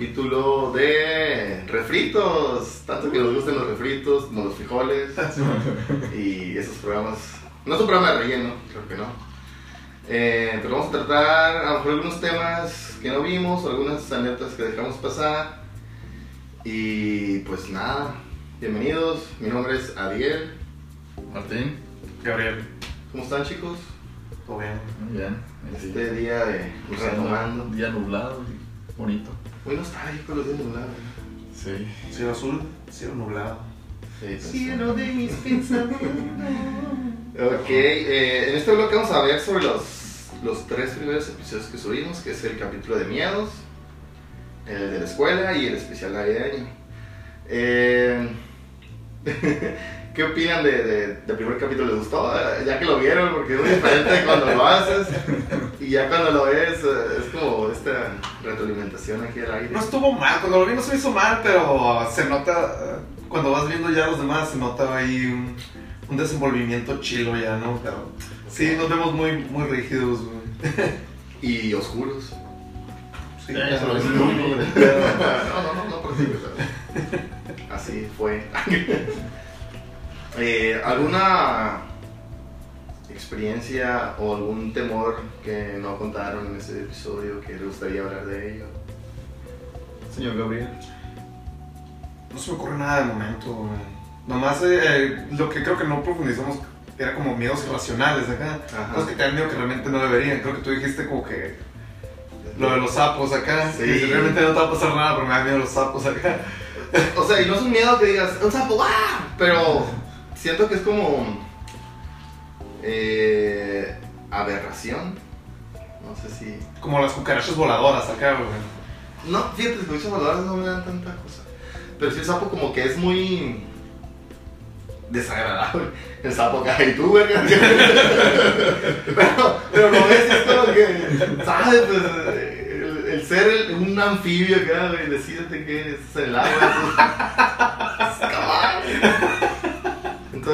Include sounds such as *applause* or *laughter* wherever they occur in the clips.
Capítulo de refritos. Tanto que nos gusten los refritos como los frijoles. *laughs* y esos programas. No es un programa de relleno, creo que no. Eh, pero vamos a tratar a lo mejor algunos temas que no vimos, algunas anécdotas que dejamos pasar. Y pues nada, bienvenidos. Mi nombre es Adiel. Martín. Gabriel. ¿Cómo están chicos? Todo bien. Muy bien. Este día de retomando. Un día nublado y bonito. Muy nostálgico los días nublados. Sí. Cielo azul, cielo nublado. Sí, Cielo de mis pensamientos. Ok, eh, en este bloque vamos a ver sobre los, los tres primeros episodios que subimos, que es el capítulo de miedos, el de la escuela y el especial navideño. Eh, *laughs* ¿Qué opinan de, de- del primer capítulo? ¿Les gustó? Eh, Ya que lo vieron, porque es muy diferente de cuando lo haces y ya cuando lo ves eh, es como esta retroalimentación aquí al aire. No estuvo mal, cuando lo vi no se hizo mal, pero se nota, eh, cuando vas viendo ya a los demás, se nota ahí un, un desenvolvimiento chilo ya, ¿no? Pero sí, nos vemos muy, muy rígidos, güey. Y oscuros. Sí, Ya, lo. No, no, no, no, pero sí, o sea, Así fue. Eh, ¿Alguna experiencia o algún temor que no contaron en ese episodio que les gustaría hablar de ello? Señor Gabriel. No se me ocurre nada de momento, güey. Nomás eh, eh, lo que creo que no profundizamos era como miedos irracionales acá. Ajá. Cosas que te dan miedo que realmente no deberían. Creo que tú dijiste como que lo de los sapos acá. Sí. que realmente no te va a pasar nada, pero me dan miedo los sapos acá. O sea, y no es un miedo que digas, un sapo, ¡guau! Pero siento que es como. eh, aberración. No sé si. Como las cucarachas voladoras acá, güey. No, fíjate, los bichos voladores no me dan tanta cosa. Pero sí el sapo como que es muy desagradable. El sapo acá y tú, verga. *laughs* pero, pero lo ves es como que, ¿sabes? Pues, el, ser el- un anfibio acá, güey, decídete que eres en el agua. pues, *laughs* es.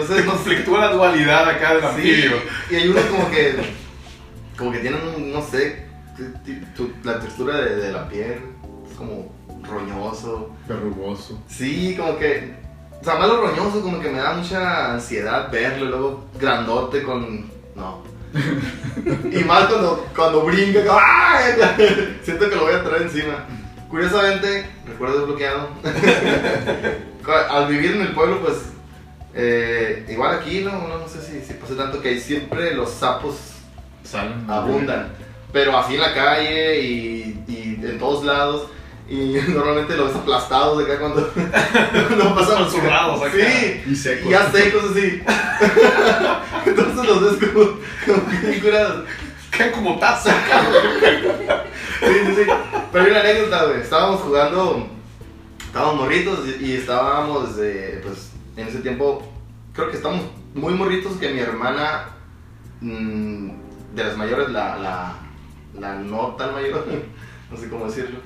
Entonces, Te no sé. conflictúa la dualidad acá del Sí, anfibio. y hay unos como que, como que tienen, no sé, la textura de, de la piel, es como roñoso. Verrugoso. Sí, como que, o sea, más lo roñoso, como que me da mucha ansiedad verlo, y luego grandote con, no. y más cuando, cuando brinca, como, ¡ay! *laughs* siento que lo voy a traer encima. Curiosamente, recuerdo desbloqueado, *laughs* al vivir en el pueblo, pues, eh, igual aquí, no, no, no sé si, si pasa tanto que hay siempre los sapos Salen. abundan, pero así en la calle y, y en todos lados. Y *laughs* normalmente los ves aplastados de acá cuando, *laughs* cuando pasan los Zurrados acá. Sí, Y secos. y ya secos así. *laughs* Entonces los ves como, como curados. Quedan como taza. Sí, sí, sí. Pero hay una anécdota, güey. Estábamos jugando, estábamos morritos y, y estábamos, eh, pues, en ese tiempo, creo que estábamos muy morritos que mi hermana, mm, de las mayores, la, la, la no tan mayor, *laughs* no sé cómo decirlo,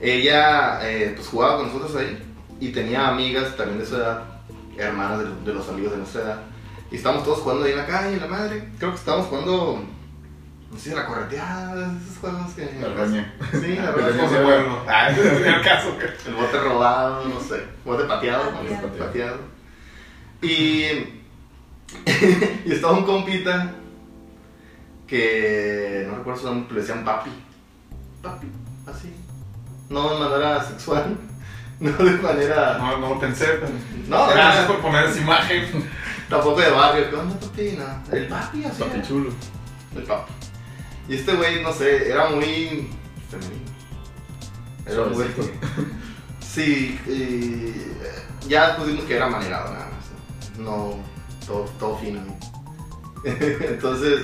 ella, eh, pues, jugaba con nosotros ahí y tenía amigas también de su edad, hermanas de, de los amigos de nuestra edad. Y estábamos todos jugando ahí en la calle, la madre. Creo que estábamos jugando, no sé, la correteada, esos juegos que... La roña. Sí, la *laughs* roña. Como se. Ah, ese es el caso. El bote rodado, no sé. Bote pateado. Pateado. bote pateado. Y, *laughs* y estaba un compita que no recuerdo su nombre, le decían papi. Papi, así. No de manera sexual, *laughs* no de manera. No, no pensé. No, Gracias por poner esa imagen. tampoco de barrio. ¿Qué onda, papi? No. El papi, así. Papi era. chulo. El papi. Y este güey, no sé, era muy femenino. Era muy. Suavecito. *laughs* Sí, y ya después vimos que era manerado nada más. No, todo, todo fino. *laughs* Entonces,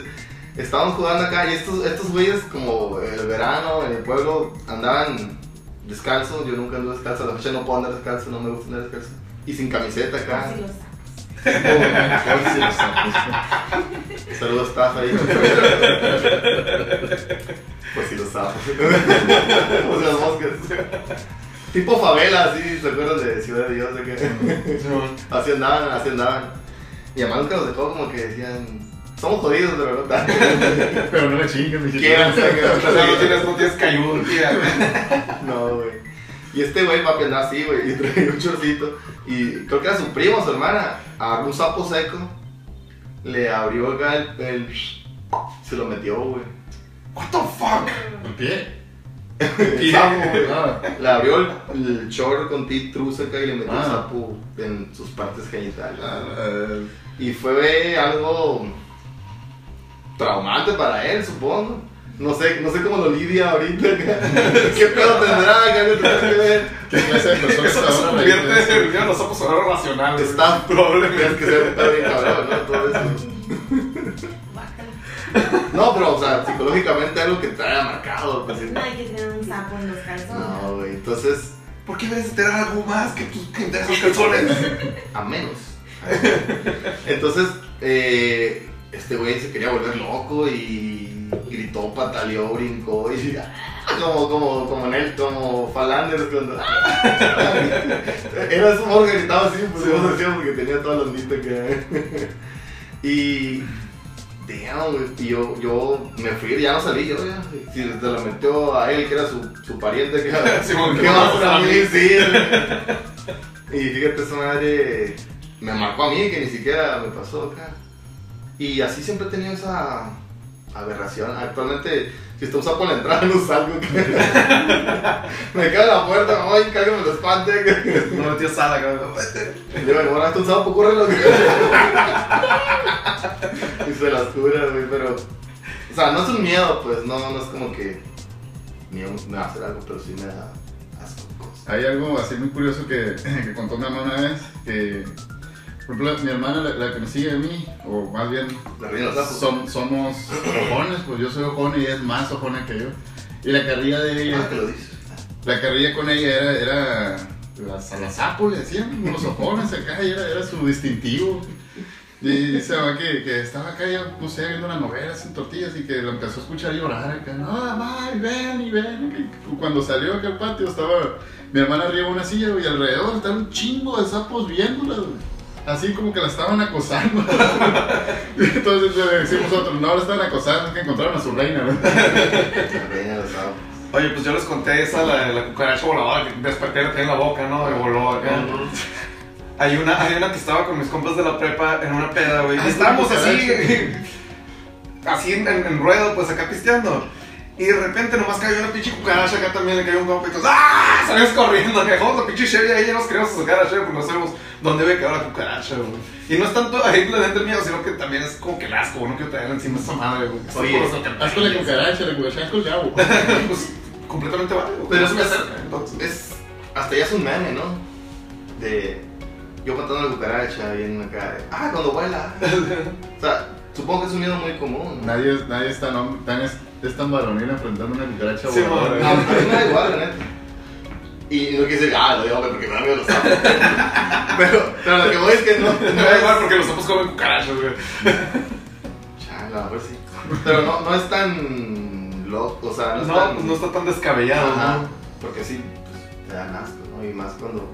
estábamos jugando acá y estos, estos güeyes, como el verano en el pueblo, andaban descalzos. Yo nunca ando descalzo, a la fecha no puedo andar descalzo, no me gusta andar descalzo. Y sin camiseta acá. Sí. Saludos, Tafa ahí. Pues si lo sabes. o sea, moscas. Tipo favela, así, ¿se acuerdan de Ciudad de Dios? De que así andaban, así andaban. Y además nunca los dejó como que decían, somos jodidos, pero no tanto. Pero no le chinguen, mi Quieran, O sea, no tienes, no tienes cayún, tía. No, güey. Y este güey, papi, andaba así, güey, y traía un chorcito. Y creo que era su primo, su hermana. Agarró un sapo seco, le abrió acá el. el- se lo metió, güey. What the fuck? ¿El pie? El sapo, güey. Ah, Le abrió el, el short con titrus acá y le metió el Ah. sapo en sus partes genitales. eh, Y fue algo traumante para él, supongo. No sé, no sé cómo lo lidia ahorita. *laughs* ¿Qué pedo tendrá? ¿Qué que ver? ¿Qué clase de persona Eso está se convierte en los ojos ahora racionales. Está probablemente que ser bien cabrón, ¿no? Todo eso. No, pero, o sea, psicológicamente algo que te haya marcado. Pues, No hay que tener un sapo en los calzones. no, güey. Entonces, ¿Por qué debes tener algo más que tus que esos calzones? a menos. Entonces, eh, este güey se quería volver loco y gritó, pataleó, brincó y *laughs* como, como, como en él, como Falander cuando *laughs* era su que gritaba así, pues yo decía porque tenía toda la ondita que *laughs* y damn, yo, yo me fui, ya no salí yo ya, si se lo metió a él que era su, su pariente que Sí, porque ¿Qué más a mí? Sí. y fíjate, esa madre me marcó a mí, que ni siquiera me pasó acá. Y así siempre he tenido esa aberración. Actualmente, si está un sapo en la entrada, *laughs* no salgo. *laughs* me en la puerta, ay, cállame los espante. *laughs* No metió sala, cabrón. Yo, bueno, hasta un sapo, córrelo. y se las cura, güey, pero... O sea, no es un miedo, pues, no, no es como que... Miedo me va a hacer algo, pero sí me da asco. cosas. Hay algo así muy curioso que, que contó mi mamá una vez, que, por ejemplo, mi hermana, la, la que me sigue a mí, o más bien, La som- somos ojones, pues yo soy ojone y ella es más ojona que yo. Y la carrilla de ella, Ah, que lo dices. la carrilla con ella era, era las, a las sapos le decían, los ojones acá, y era, era su distintivo. Y dice que, que estaba acá ya, sé, viendo una novela sin tortillas y que lo empezó a escuchar llorar acá. No, mamá, y ven, y ven. que cuando salió acá al patio estaba mi hermana arriba de una silla y alrededor estaba un chingo de sapos viéndola. güey. Así como que la estaban acosando. *laughs* Y Entonces le decimos nosotros, no la estaban acosando, es que encontraron a su reina. ¿no? *laughs* La reina de los sapos. Oye, pues yo les conté esa, la, la cucaracha voladora que desperté la tenía en la boca, ¿no? Y voló acá. Hay una, hay una que estaba con mis compas de la prepa en una peda, güey. Ah, Y estábamos sí, así, así en, en- en ruedo, pues acá pisteando. Y de repente nomás cayó una pinche cucaracha acá también, le cayó un compa y todos, ¡ah! Salimos corriendo, dejamos la pinche Chevy ahí, ya nos queríamos sacar a Chevy porque no sabemos dónde debe quedar la cucaracha, güey. Y no es tanto ahí la dentro mío, sino que también es como que el asco, güey, no quiero traerla encima esa madre, güey. Oye, con la cucaracha, la cucaracha con el agua. pues completamente válido. güey. Pero se me es- acerca, entonces. Es, hasta ya es un meme, ¿no? De yo matando a la cucaracha y en acá. de, Ah, cuando vuela. *laughs* o sea, supongo que es un miedo muy común. Nadie, nadie es tan, tan, es, tan varonil enfrentando una cucaracha Sí, voladora. A, a mí me da igual, la neta. Y no quise decir, ah, lo digo hombre, porque me da miedo los sapos. *laughs* pero, pero lo que voy es que no. Me no da igual porque los sapos comen cucarachas, güey. Chale, a lo mejor sí. Pero no, no es tan loco, o sea, no es No, tan. pues no está tan descabellado, Ajá, ¿no? Porque sí, pues, te dan asco, ¿no? Y más cuando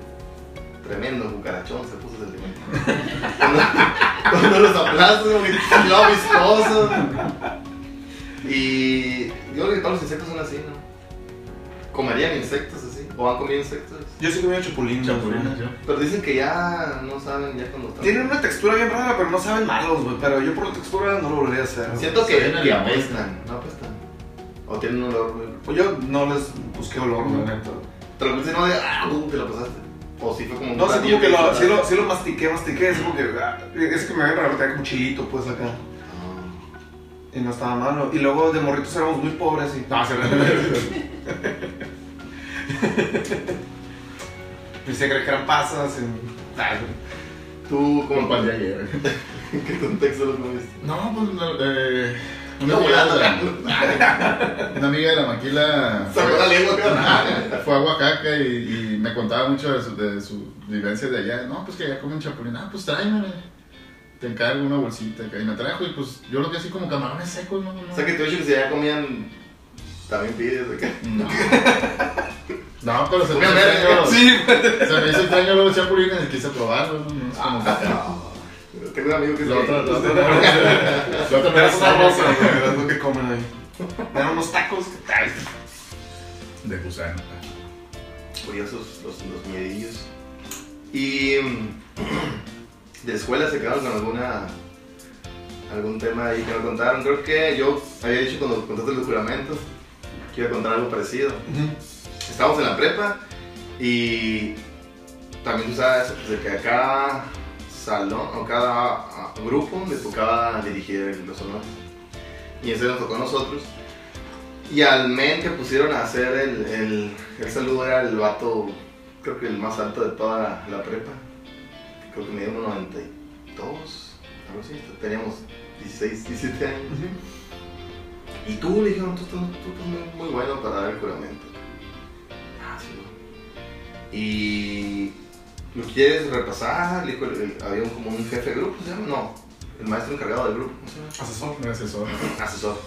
tremendo cucarachón se puso sentimental. *laughs* cuando, cuando los aplastas, que lo viscoso. Y yo creo que todos los insectos son así, ¿no? ¿Comerían insectos así? ¿O han comido insectos? Yo sí comí chapulines. Chapulines, güey. yo. Pero dicen que ya no saben ya cuando están. Tienen una textura bien rara, pero no saben malos, güey. Pero yo por la textura no lo volvería a hacer. Siento que, que apestan, no apestan. O tienen un olor, güey. Pues yo no les busqué olor, la neta. Te lo puse no de, ah, uh, te lo pasaste. O sí fue como un No, sí como que lo, sí lo, sí lo mastiqué, mastiqué. Es como que, ah, es que me había raro, tenía como chilito, pues acá. Ah. Y no estaba malo. Y luego de morritos éramos muy pobres y. No, se Y se cree que eran pasas. Y... Ay, ¿Tú Como cómo para ayer. ¿En *laughs* qué contexto lo comiste? No, pues no, eh, una, No, amiga de volando, la, una amiga de la maquila Sacó la lengua, fue, fue a Oaxaca y, y me contaba mucho de su, de su vivencia de allá. No, pues que allá comen chapulín. Ah, pues tráemelo. Te encargo una bolsita. acá. Y me trajo y pues yo lo vi así como camarones secos. No, no. O sea que tú que si ya comían también pides acá. No. *laughs* No, pero se me hizo extraño. Sí, Se me hizo extraño los chapulines y quise probarlos. ¿no? No es como que- Ah, Tengo un amigo que es La otra, la otra, la otra, rosa, de lo que comen ahí. Me dan unos tacos, ¿qué tal? gusano. curiosos los, los miedillos. Y de escuela se quedaron con alguna algún tema ahí que me contaron. Creo que yo había dicho cuando contaste el juramento que iba a contar algo parecido. Estábamos en la prepa y también sabes pues, de que a cada salón o cada grupo le tocaba dirigir los honores. Y ese nos tocó a nosotros. Y al men que pusieron a hacer el, el, el saludo era el vato, creo que el más alto de toda la prepa. Creo que medía 1,92, algo así. Teníamos 16, 17 años. Y tú le dijeron, tú estás, tú estás muy, muy bueno para dar el juramento. Ah, sí, bueno. Y lo quieres repasar, le dijo, había un- como un jefe de grupo, ¿se llama? No, el maestro encargado del grupo, ¿cómo se llama? Asesor. Asesor. Asesor.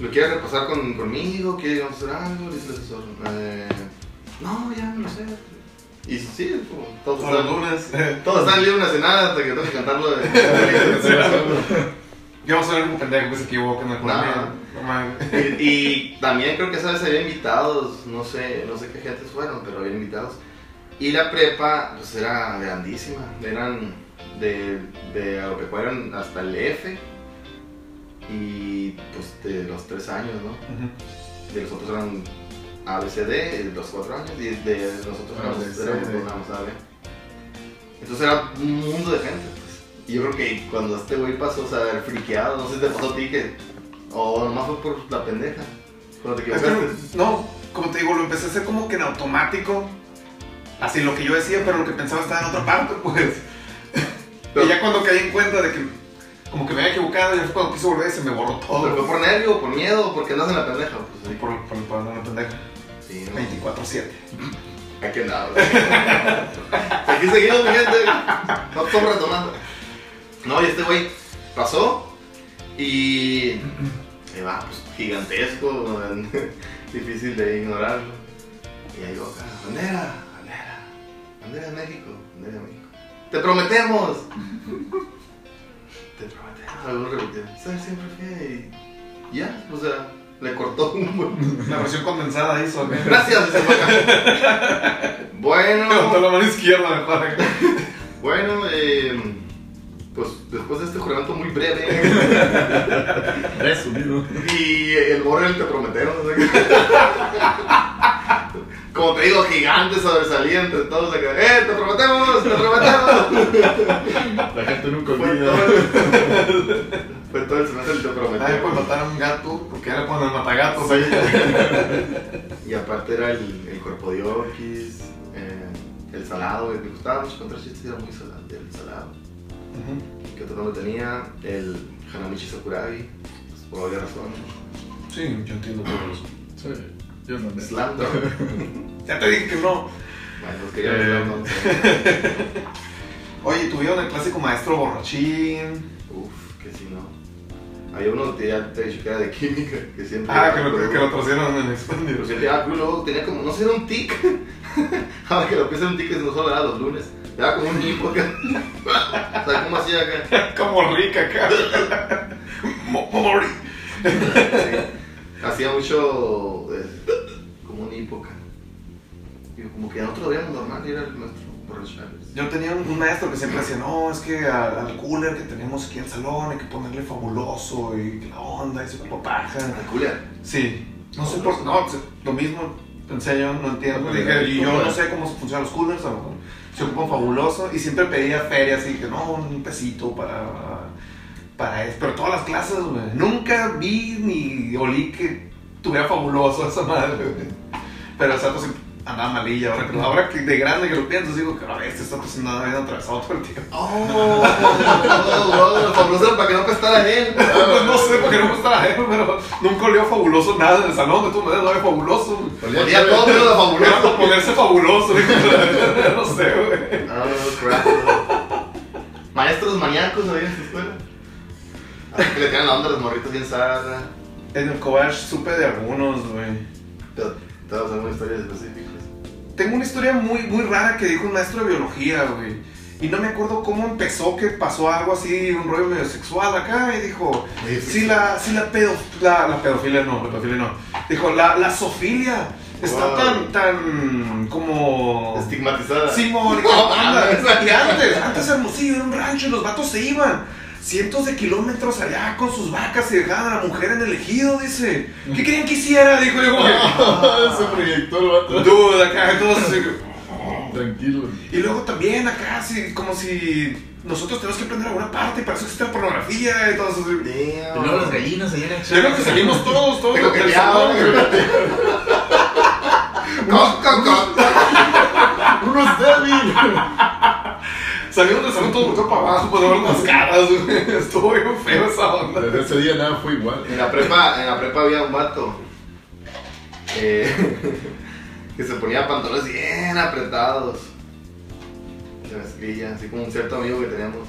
¿Lo quieres repasar con, conmigo? ¿Quieres hacer algo? Le dice el asesor. Eh, no, ya no lo sé. Y sí, como todos están, lunes. *laughs* todos están libres de nada hasta que tengo que cantarlo de... *laughs* Yo vamos a ver un pendejo que se equivoca en el. No y, y también creo que esa vez había invitados, no sé, no sé qué gentes fueron, pero había invitados. Y la prepa, pues era grandísima. Eran de, de agropecuaria eran hasta el F. Y pues de los tres años, ¿no? Ujú. de los otros eran ABCD, los cuatro años, y de nosotros éramos, éramos. Entonces era un mundo de gente, pues. Y yo creo que cuando este güey pasó, o sea, haber friqueado, no sé si te pasó a ti que. O nomás fue por la pendeja. Cuando te Es que equivocaste. no, como te digo, lo empecé a hacer como que en automático. Así lo que yo decía, pero lo que pensaba estaba en otra parte, pues. *laughs* Pero- y ya cuando caí en cuenta de que como que me había equivocado, ya fue cuando quise volver y se me borró ¿Pero todo. fue por nervio, por miedo, porque andas en la pendeja? Pues sí. Por, por, por una pendeja. 24-7. Aquí andaba. Aquí seguimos, mi gente. No estamos retomando. No, y este güey pasó y. Ahí va, pues gigantesco, *laughs* difícil de ignorarlo. Y ahí va acá, bandera, bandera, bandera de México, bandera de México. ¡Te prometemos! *laughs* Te prometemos. Algunos repetían, ser siempre fiel. Y ya, o sea, le cortó un buen. *laughs* La versión condensada hizo, ¿ok? Gracias, acá. Bueno. Levantó la mano izquierda mejor. Bueno, eh, pues después de este juramento muy breve Resumido. y el Borrell te prometieron, no sé qué. Como te digo, gigante sobresalía entre todos acá. ¡Eh, te prometemos! ¡Te prometemos! La gente nunca olvida. Fue todo el semestre te puede prometemos. matar a un gato porque era cuando el matagato. Sí. *laughs* Y aparte era el, el cuerpo de Orquis, eh, el salado, me gustaba mucho contar chistes, era muy salado, el salado. Ujú. que otro nombre tenía? El Hanamichi Sakuragi, pues, por obvias razones. Sí, yo entiendo todo eso. Sí, yo no me Slam. *laughs* Ya te dije que no. Bueno, pues quería Eh. Slam Dunk. *laughs* Oye, tuvieron el clásico maestro borrachín. Uf, que si no. Había uno que ya te que era de química, *laughs* que siempre. Ah, que lo, que lo trajeron en Pero expandido. siempre, ah, pero luego tenía como, no sé, era un tic. *laughs* Ahora que lo pienso, un tic no solo era los lunes. Era como un hipo acá. *laughs* o sea, ¿cómo hacía acá? Como rica acá. Mo- Mori. Sí. Hacía mucho. eh, como un hipo acá. Y como que nosotros lo veíamos normal y era el nuestro. Yo tenía un, un maestro que siempre decía, no, es que al, al cooler que tenemos aquí en el salón hay que ponerle fabuloso y que la onda y se paja. El cooler. Sí. No sé por no, se- lo mismo pensé yo, no entiendo. Bueno, Dije, y yo ¿cómo no sé cómo funcionan los coolers, a lo mejor se ocupan fabuloso y siempre pedía feria así que no, un pesito para para eso, pero todas las clases, güey. Nunca vi ni olí que tuviera fabuloso esa madre, güey. Pero exacto sí andaba malilla, ahora que, ahora que de grande que lo pienso, digo que a ver, este está pasando nada bien atravesado todo el tiempo. Oh, oh, oh, fabuloso para que no prestara él. Pues no sé por qué no me estaba él, pero nunca olió fabuloso nada en el salón, de tu manera no había fabuloso. Olía todo menos Era para fabuloso. ponerse fabuloso, no sé, güey. Oh, crap. Maestros maníacos había en tu escuela. Así que le tiran la onda a los morritos bien sana. En el Cobach supe de algunos, güey. Te, te vas a hacer una historia específica. Tengo una historia muy, muy rara que dijo un maestro de biología, güey. Y no me acuerdo cómo empezó, que pasó algo así, un rollo medio sexual acá, y dijo, si la, si la, pedo, la, la pedofilia no, la pedofilia no. Dijo, la, la sofilia está Wow. tan, tan, como... Estigmatizada. Simón, *laughs* No, y antes, antes Hermosillo era un rancho y los vatos se iban cientos de kilómetros allá con sus vacas y dejaban a la mujer en el ejido, dice. ¿Qué querían que hiciera? Dijo yo, güey. *laughs* Se proyectó el vato. Dude, acá todos así. Tranquilo. Y luego también acá, así, como si nosotros tenemos que aprender alguna parte, para eso existe la pornografía y todo eso. así. Damn. Y luego las gallinas allá Yo creo que salimos todos, todos Tengo que *laughs* Unos débil. Salimos del salón todos volteados para abajo para ver las caras, güey. *laughs* Estuvo bien feo esa onda. Desde ese día nada fue igual. En la prepa, en la prepa había un vato eh, *laughs* que se ponía pantalones bien apretados. De mezclilla, así como un cierto amigo que teníamos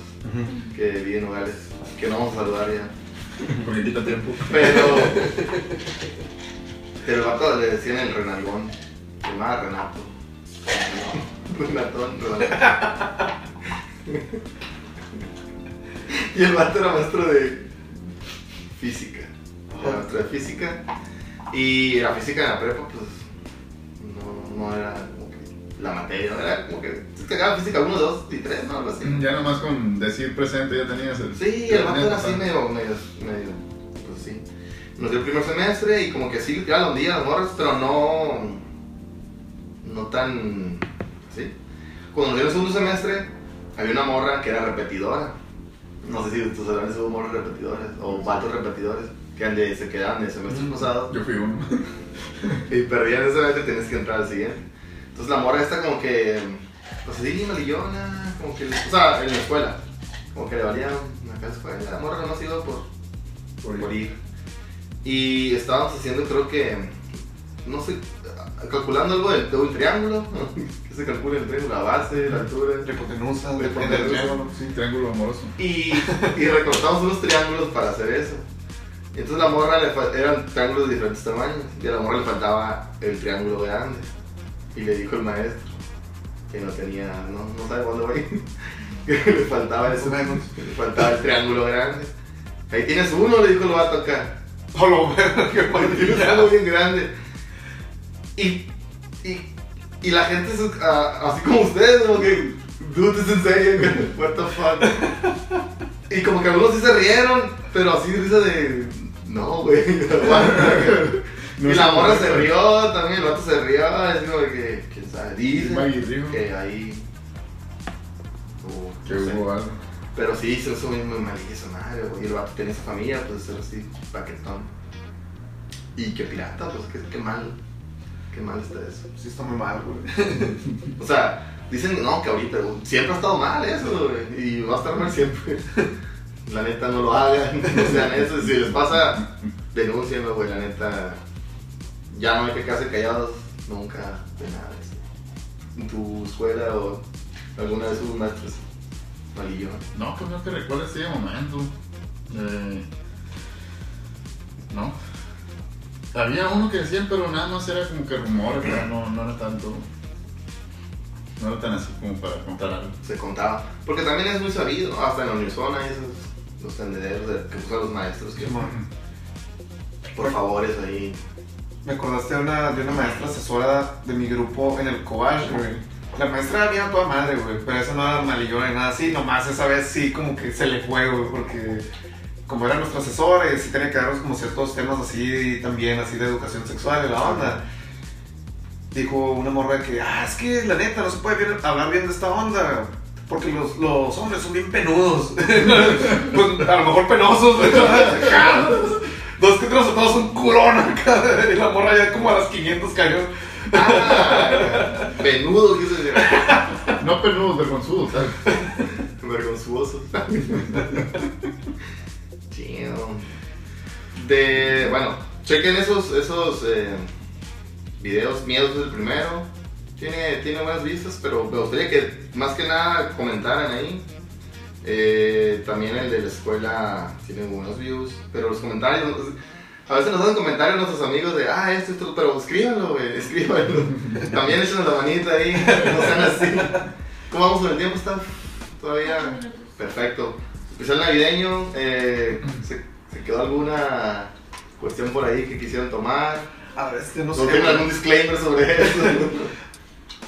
que vive en Nogales, que no vamos a saludar ya. *laughs* Porque quita tiempo. Pero, pero el vato le decían el renalgón, se llamaba Renato. Renatón, Renato. *laughs* Y el vato era maestro de física. Era maestro de física. Y la física en la prepa, pues, no, no era como que la materia, no era como que cagaba física 1, 2 y 3, ¿no? Algo así. Ya nomás con decir presente ya tenías el. Sí, el vato era así medio, medio, medio, pues sí. Nos dio el primer semestre y como que sí, ya lo hundía las morras, pero no, no tan, ¿sí? Cuando nos dio el segundo semestre, había una morra que era repetidora. No sé si tus salones hubo morras repetidoras o vatos repetidores que ande- se quedaban de semestres pasados Yo fui uno. *laughs* y perdían ese semestre tenías que entrar al siguiente. Entonces la morra esta como que, pues así, malillona, como que, o sea, en la escuela, como que le valía una casa escuela. La morra nomás iba por, por, por ir. Y estábamos haciendo, creo que, no sé, calculando algo del, de un triángulo, *laughs* que se calcula el triángulo, la base, la altura. La hipotenusa, La triángulo. Sí, triángulo amoroso. Y, y recortamos unos triángulos para hacer eso. Y entonces la morra le eran triángulos de diferentes tamaños. Y a la morra le faltaba el triángulo grande. Y le dijo el maestro que no tenía, no, no sabe cuándo va. *laughs* Que le faltaba eso. *laughs* Que Le faltaba el triángulo grande. Ahí tienes uno, le dijo el vato acá. Solo, qué Tienes maravilla. algo bien grande. Y, y, y la gente, es, ah, así como ustedes, como que, dude, es en serio, what the fuck. Y como que algunos sí se rieron, pero así risa de, no, güey. *laughs* No y la morra se rió también, el vato se rió, así como que, quién sabe, dice que ahí, uh, Que no hubo algo. Pero sí, se hizo muy, malilla esa madre, güey. Y el vato tenía esa familia, pues era así, paquetón. Y que pirata, pues qué, qué mal. Qué mal está eso. Sí, está muy mal, güey. *laughs* O sea, dicen, no, que ahorita, siempre ha estado mal eso, güey. Y va a estar mal siempre. *laughs* La neta, no lo hagan, *laughs* no sean eso. Si les pasa, denúncienlo, güey. La neta, ya no hay que quedarse callados nunca de nada de eso. En tu escuela o alguna vez hubo un maestro así, malillón. No, pues no que recuerdo ese momento. Eh, no. Había uno que decían, pero nada más era como que rumores, pero no, no era tanto. No era tan así como para contar algo. se contaba. Porque también es muy sabido, ¿no? hasta en la Unizona y esos, los tendederos de- que usan los maestros, que por favores ahí. Me acordaste de una, de una maestra asesora de mi grupo en el Cobach, güey. La maestra era bien a toda madre, güey, pero esa no era malillona ni nada así, nomás esa vez sí como que se le fue, güey, porque como era nuestra asesora y sí tenía que darnos como ciertos temas así también, así de educación sexual y la onda. Dijo una morra que, ah, es que la neta no se puede bien- hablar bien de esta onda. Porque los, los hombres son bien penudos. *laughs* pues a lo mejor penosos. *laughs* Dos que otros todos son curón acá. Y la morra ya como a las 500 cayó. Ah, Venudo, quise decir. No penudos, vergonzudos, ¿sabes? Vergonzosos. *laughs* Chido. De, bueno, chequen esos, esos eh, videos miedos del primero. Tiene, tiene buenas vistas, pero me gustaría que más que nada comentaran ahí. Eh, también el de la escuela tiene buenos views, pero los comentarios, a veces nos hacen comentarios nuestros amigos de, ah, esto, esto, pero escríbanlo, güey, *laughs* escríbanlo. También échenos la manita ahí, no sean así. ¿Cómo vamos con el tiempo? Está todavía. Perfecto. Especial navideño, eh, ¿se, se quedó alguna cuestión por ahí que quisieran tomar? A ver, este no ¿No sé. tienen güey. algún disclaimer sobre eso?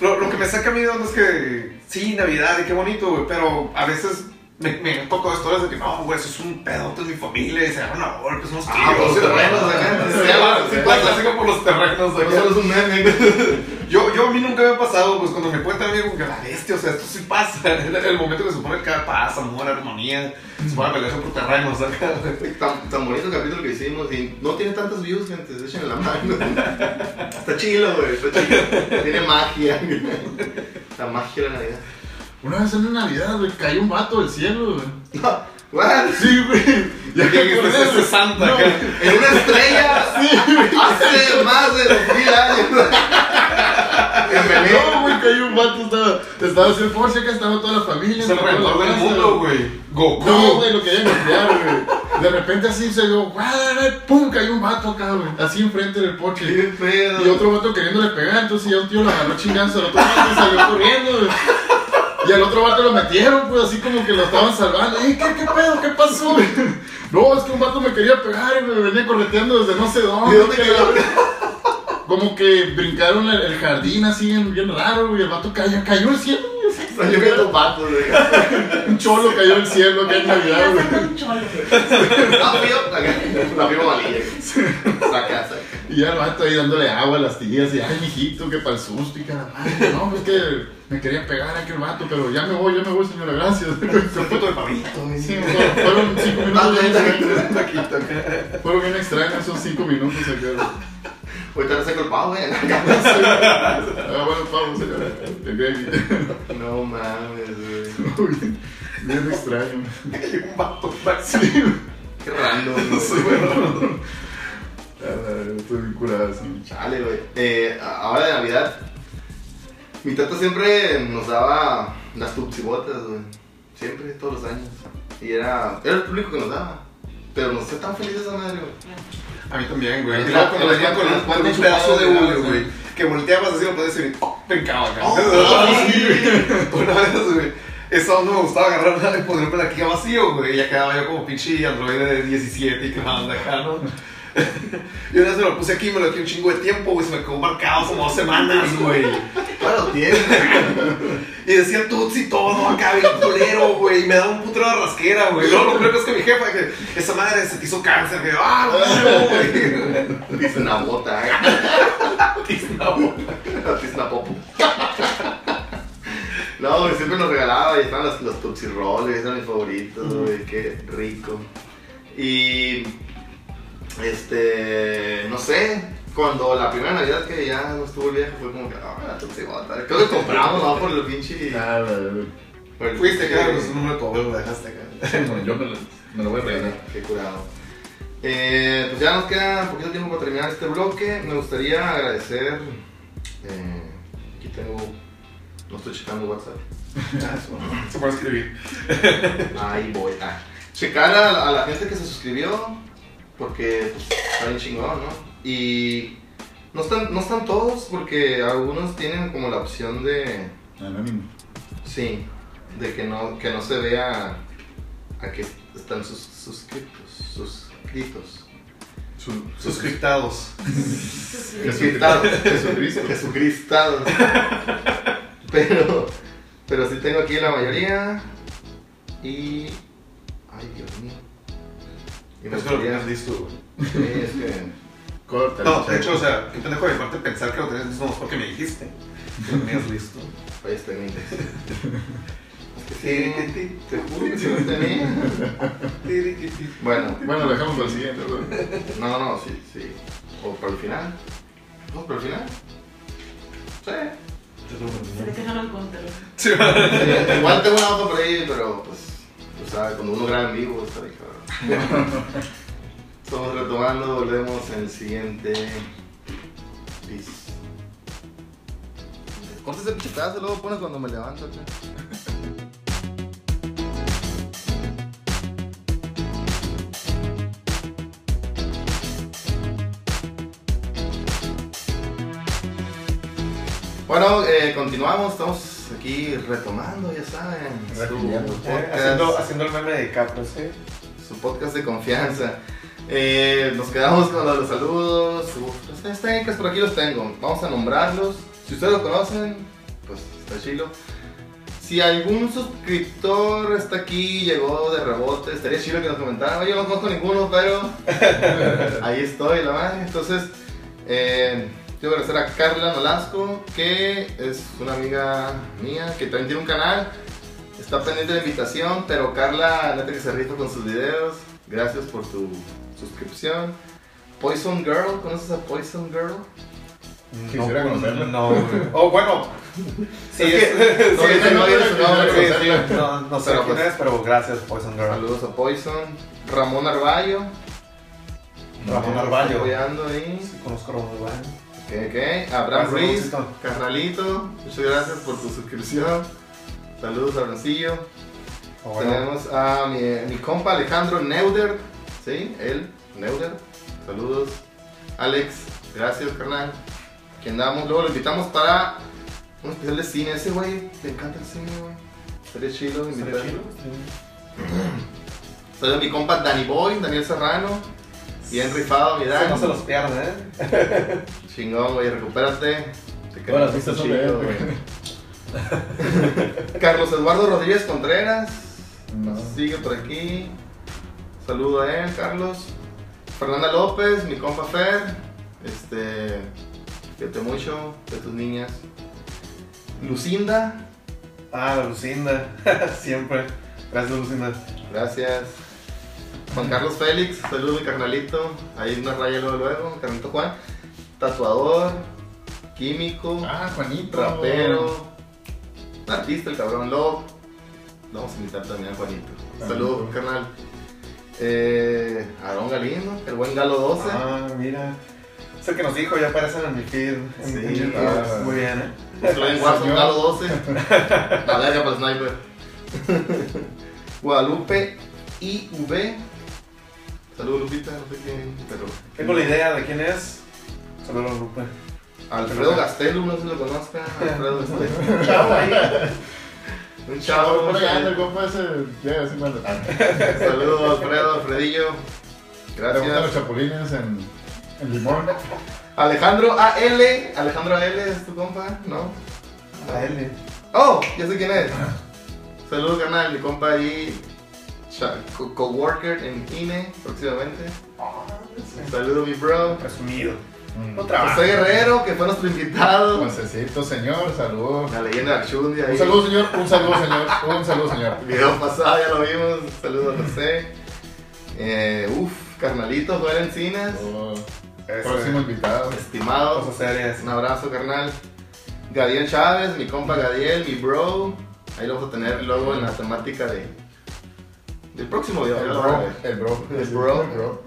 Lo, lo que me saca a mí de onda es que sí, Navidad y qué bonito, güey, pero a veces me, me toco historias de que no, güey, eso es un pedote de mi familia y se agarran a golpes, unos tiros. Ah, los terrenos. Sí, clásica por los terrenos. No solo es un meme. Mí nunca me ha pasado, pues cuando me cuentan, como que la bestia, o sea, esto sí pasa. *laughs* El, el momento que se supone que paz, amor, armonía, se van a pelear por terrenos. Tan, tan bonito el capítulo que hicimos y no tiene tantas views, gente. Échenle la mano. *laughs* Está chilo, güey. Está chilo. Tiene magia. *laughs* La magia de la Navidad. Una vez en una Navidad, güey, cayó un vato del cielo, güey. What? Sí, güey. Ya Que es. Santa No. En una estrella. Hace más de dos mil años. Bienvenido. No, güey, cayó un vato, estaba, estaba el Porsche, acá estaba toda la familia. El la del raza, mundo, güey. Goku. No, güey, lo querían golpear, güey. De repente así se dio, pum, cayó un vato acá, güey. Así enfrente del Porsche. Qué pedo. Y otro vato queriéndole pegar, entonces ya un tío lo agarró chingazo al otro vato y salió corriendo, güey. Y al otro vato lo metieron, pues así como que lo estaban salvando. ¿Y qué, qué pedo? ¿Qué pasó, güey? *laughs* No, es que un vato me quería pegar y me venía correteando desde no sé dónde. ¿Y dónde que Como que brincaron el, el jardín así bien, bien raro, güey. El vato cayó, cayó el cielo, güey. Salió viendo patos, güey. Un cholo cayó del cielo acá en Navidad, güey. un cholo. Pío. La. Saca, saca. Y ya el vato ahí dándole agua a las tías y, ay, mijito, que para el susto y cada madre. No, es que me quería pegar aquel vato, pero ya me voy, ya me voy, señora, gracias. Un puto de pavito, güey. Sí, fueron, fueron cinco Ah, minutos bien. Fueron bien extraños esos cinco minutos acá. Ahorita le saco el pavo, güey. *laughs* Ah, bueno, gravy. No mames, güey. Bien extraño. Un vato. Sí, güey. Qué random, güey. bueno. Ah, Estoy bien curado así. Chale, güey. Eh, ahora de Navidad, mi tata siempre nos daba las tupsibotas, güey. Siempre, todos los años. Y era, era el público que nos daba. Pero no sé tan feliz esa madre, güey. A mí también, güey. La- luego cuando en venía la- con, la- un pedazo de hule, güey. Que volteabas así lo podías decir, brincaba acá. Oh. *laughs* *laughs* Una vez, güey. Esa onda me gustaba agarrar y ponerme aquí a vacío, güey. Ya quedaba yo como pinche androide de 17 y que anda acá, ¿no? Y una vez me lo puse aquí y me lo quedé un chingo de tiempo, güey. Se me quedó marcado como dos semanas, güey. Claro, tiene. Y decía tutsi todo acá, bien culero, güey. Y me daba un putero de rasquera, güey. Luego lo peor es que mi jefa, que esa madre se te hizo cáncer, que ah, *laughs* güey. Dice una bota, eh. Tizna, güey. Tizna popo. No, güey, siempre nos regalaba y estaban los, los Rolls, eran mis favoritos, güey, qué rico. Y, este, no sé, cuando la primera Navidad que ya no estuvo el viejo fue como que, ah, la Tootsie Bota. Creo que compramos, ¿no? Por el pinche... Por el Fuiste, claro, pues un número de tu abuelo lo dejaste acá. *laughs* Bueno, yo me lo, me lo voy a regalar. Qué curado. Eh, pues ya nos queda un poquito tiempo para terminar este bloque. Me gustaría agradecer. eh, aquí tengo. No estoy checando WhatsApp. *laughs* Se puede escribir. Ahí voy. Ah. Checar a, a la gente que se suscribió. Porque pues, está bien chingón, ¿no? Y. No están, no están todos porque algunos tienen como la opción de. Anónimo. Sí, de que no, que no se vea a que están sus, suscritos. Suscritos. Su, Suscriptados. *laughs* Suscritados. Jesucristo. Jesucristados. Pero, pero sí tengo aquí la mayoría. Y. Ay, Dios mío. Y me Es que lo tenías listo, güey. Sí, es que. Corta. No, de hecho, o sea, qué pendejo de mi parte pensar que lo tenías listo no es porque me dijiste. Que lo tenías listo. Fallas técnicas. Es que sí, te que lo. Bueno, Bueno, lo dejamos para el siguiente, güey. no, no, sí, sí. O para el final. ¿Vamos para el final? Sí. Se le quedaron contra. Sí, Sí, Igual tengo una hoja por ahí, pero pues, o sea, cuando uno graba en vivo, está. *laughs* Estamos retomando, volvemos en el siguiente. Corta ese pinche pedazo, luego pones cuando me levanto. Bueno, eh, continuamos, estamos aquí retomando, ya saben, su Retomando. Podcast, haciendo, haciendo el meme de sí. su podcast de confianza. Eh, nos quedamos con los saludos. Los tres técnicas por aquí los tengo. Vamos a nombrarlos. Si ustedes lo conocen, pues está chilo. Si algún suscriptor está aquí, llegó de rebote, estaría chido que nos comentara. Oye, yo no conozco ninguno, pero *laughs* ahí estoy, la madre. Entonces, eh, quiero agradecer a Carla Nolasco, que es una amiga mía, que también tiene un canal. Está pendiente de la invitación, pero Carla, neta que se rifa con sus videos. Gracias por tu suscripción. Poison Girl, ¿conoces a Poison Girl? Quisiera no, conocerlo. No, *laughs* güey. Oh, bueno. Sí, Es es, que- sí, no sí, no dice su nombre, sí, no, no sé Pero, quién pues, es, pero gracias, Poison Girl. Saludos a Poison. Ramón Arballo. Ramón Arballo. Apoyando ahí. Sí, conozco a Ramón Arballo. Ok, ok. Abraham Ruiz. Carnalito. Muchas gracias por tu suscripción. Saludos, Abrancillo. Oh, bueno. Tenemos a mi, mi compa Alejandro Neuder. ¿Sí? Él, Neuder. Saludos. Alex, gracias, carnal. Aquí andamos. Luego lo invitamos para un especial de cine. Ese güey, le encanta el cine, güey. Sería chido ¿Estaría invitarlo. chido? Saludos a mi compa Danny Boy, Daniel Serrano. Bien rifado, mi Sí, Dani. no se los pierde, ¿eh? *laughs* Chingón, güey, recupérate. Te vistas son chido, güey. *laughs* Carlos Eduardo Rodríguez Contreras. No. Sigue por aquí. Saludo a él, Carlos. Fernanda López, mi compa Fer. Este. Cuídate mucho de tus niñas. Lucinda, Ah, Lucinda. *laughs* Siempre. Gracias, Lucinda. gracias. Juan Carlos Félix, saludos mi carnalito. Ahí una raya luego, luego. Carnalito Juan. Tatuador, químico, Ah, Juanito. rapero, artista, el cabrón. Luego lo vamos a invitar también a Juanito. Saludos, carnal. Eh, Aarón Galindo, el buen Galo 12. Ah, mira. Es el que nos dijo, ya aparecen en mi feed. Sí, ah. Muy bien, ¿eh? En Señor. Galo 12. La verga para el sniper. *laughs* Guadalupe IV. Saludos, Lupita, no sé quién, pero. Tengo la idea de quién es. Saludos, Lupe. Alfredo Gastelum, no sé si lo conozcan. Alfredo *laughs* ahí. Un Chavo, chavo. por allá anda el compa ese. Ya, así cuando. Ah, Saludos, Alfredo, Alfredillo. ¿Te gustan los Gracias. chapulines en, en limón? Alejandro AL. Alejandro AL es tu compa, ¿no? A él. Oh, ya sé quién es. Saludos, canal, mi compa ahí. Coworker en INE próximamente. Saludos, mi bro. Presumido. Mm. José Guerrero, que fue nuestro invitado. Josecito, señor, saludos. La leyenda de. Un ahí. saludo, señor. Un saludo, señor. Un saludo, señor. El video pasado ya lo vimos. Saludos a José. Eh, uf, carnalito, Joel Encinas. Oh, próximo invitado. Estimado. Cosas. Un abrazo, carnal. Gadiel Chávez, mi compa Gadiel, mi bro. Ahí lo vamos a tener luego en la temática de, del próximo video. El lo bro. El bro. El bro. El bro.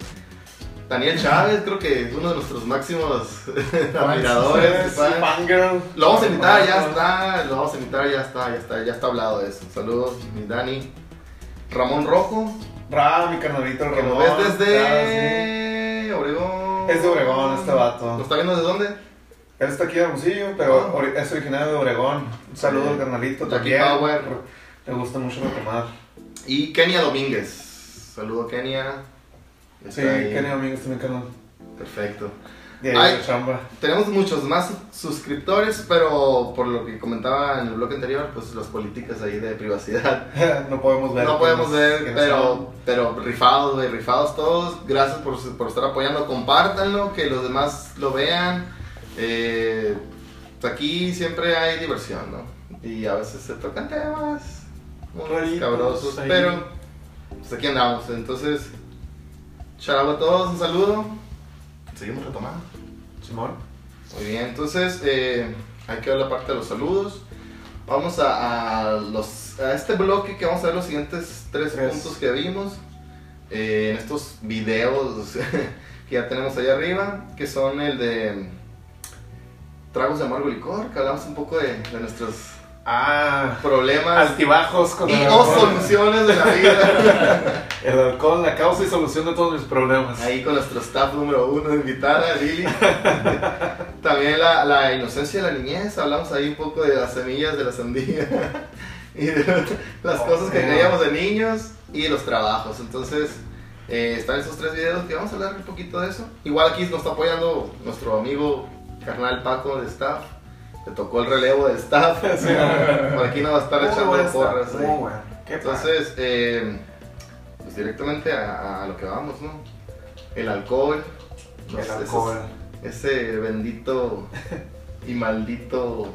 Daniel Chávez, creo que es uno de nuestros máximos *laughs* *laughs* admiradores. Lo vamos a invitar, ya está. Lo vamos a invitar, ya está, ya está, ya está hablado de eso. Saludos, mi Dani. Ramón Rojo, Ra, mi carnalito el que lo Ramón. ves desde Obregón. Es de Obregón este ¿Lo vato. está viendo desde dónde? Él está aquí de Hermosillo, pero Ah. es originario de Obregón. Un saludo al carnalito Jackie. Power. Le gusta mucho retomar. Y Kenia Domínguez. Saludo Kenia. Sí, ahí. Kenny Domínguez también canal. Perfecto. De Ay. chamba. Tenemos muchos más suscriptores, pero por lo que comentaba en el bloque anterior, pues las políticas ahí de privacidad. *laughs* no podemos ver. No podemos ver, pero, pero rifados, güey, rifados todos. Gracias por, por estar apoyando. Compártanlo, que los demás lo vean. Eh, aquí siempre hay diversión, ¿no? Y a veces se tocan temas cabrosos, pero pues aquí andamos. Entonces, chao a todos, un saludo. Seguimos retomando. Simón. Muy bien, entonces eh, hay que ver la parte de los saludos. Vamos a, a los, a este bloque que vamos a ver los siguientes tres, Tres. puntos que vimos eh, en estos videos *laughs* que ya tenemos ahí arriba, que son el de tragos de amargo licor, que hablamos un poco de, de nuestros Ah, problemas altibajos con y el o soluciones de la vida. *laughs* El alcohol, la causa y solución de todos mis problemas. Ahí con nuestro staff número uno invitada, Lili. *laughs* También la, la inocencia de la niñez, hablamos ahí un poco de las semillas de la sandía *laughs* y de las cosas que Oh. creíamos de niños y los trabajos. Entonces, eh, están esos tres videos que vamos a hablar un poquito de eso. Igual aquí nos está apoyando nuestro amigo carnal Paco de staff, que tocó el relevo de staff. *laughs* Por aquí nos va a estar echando porras. bueno. Entonces, eh, pues directamente a, a lo que vamos, ¿no? El alcohol. los- el esos- alcohol. ese bendito y maldito.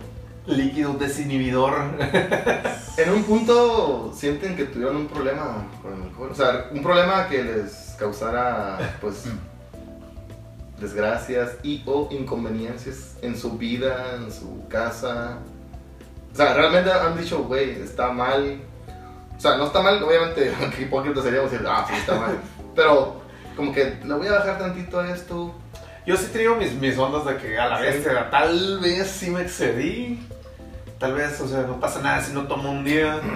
Líquido desinhibidor. *laughs* En un punto sienten que tuvieron un problema con el alcohol. O sea, un problema que les causara, pues, *laughs* desgracias y o inconveniencias en su vida, en su casa. O sea, realmente han dicho, güey, está mal. O sea, no está mal, obviamente, *laughs* qué hipócrita seríamos decir, ah, sí, está mal. *laughs* Pero, como que le voy a bajar tantito a esto. Yo sí tengo mis, mis ondas de que a la vez, tal vez sí me excedí. Tal vez, o sea, no pasa nada si no tomo un día. *clears throat*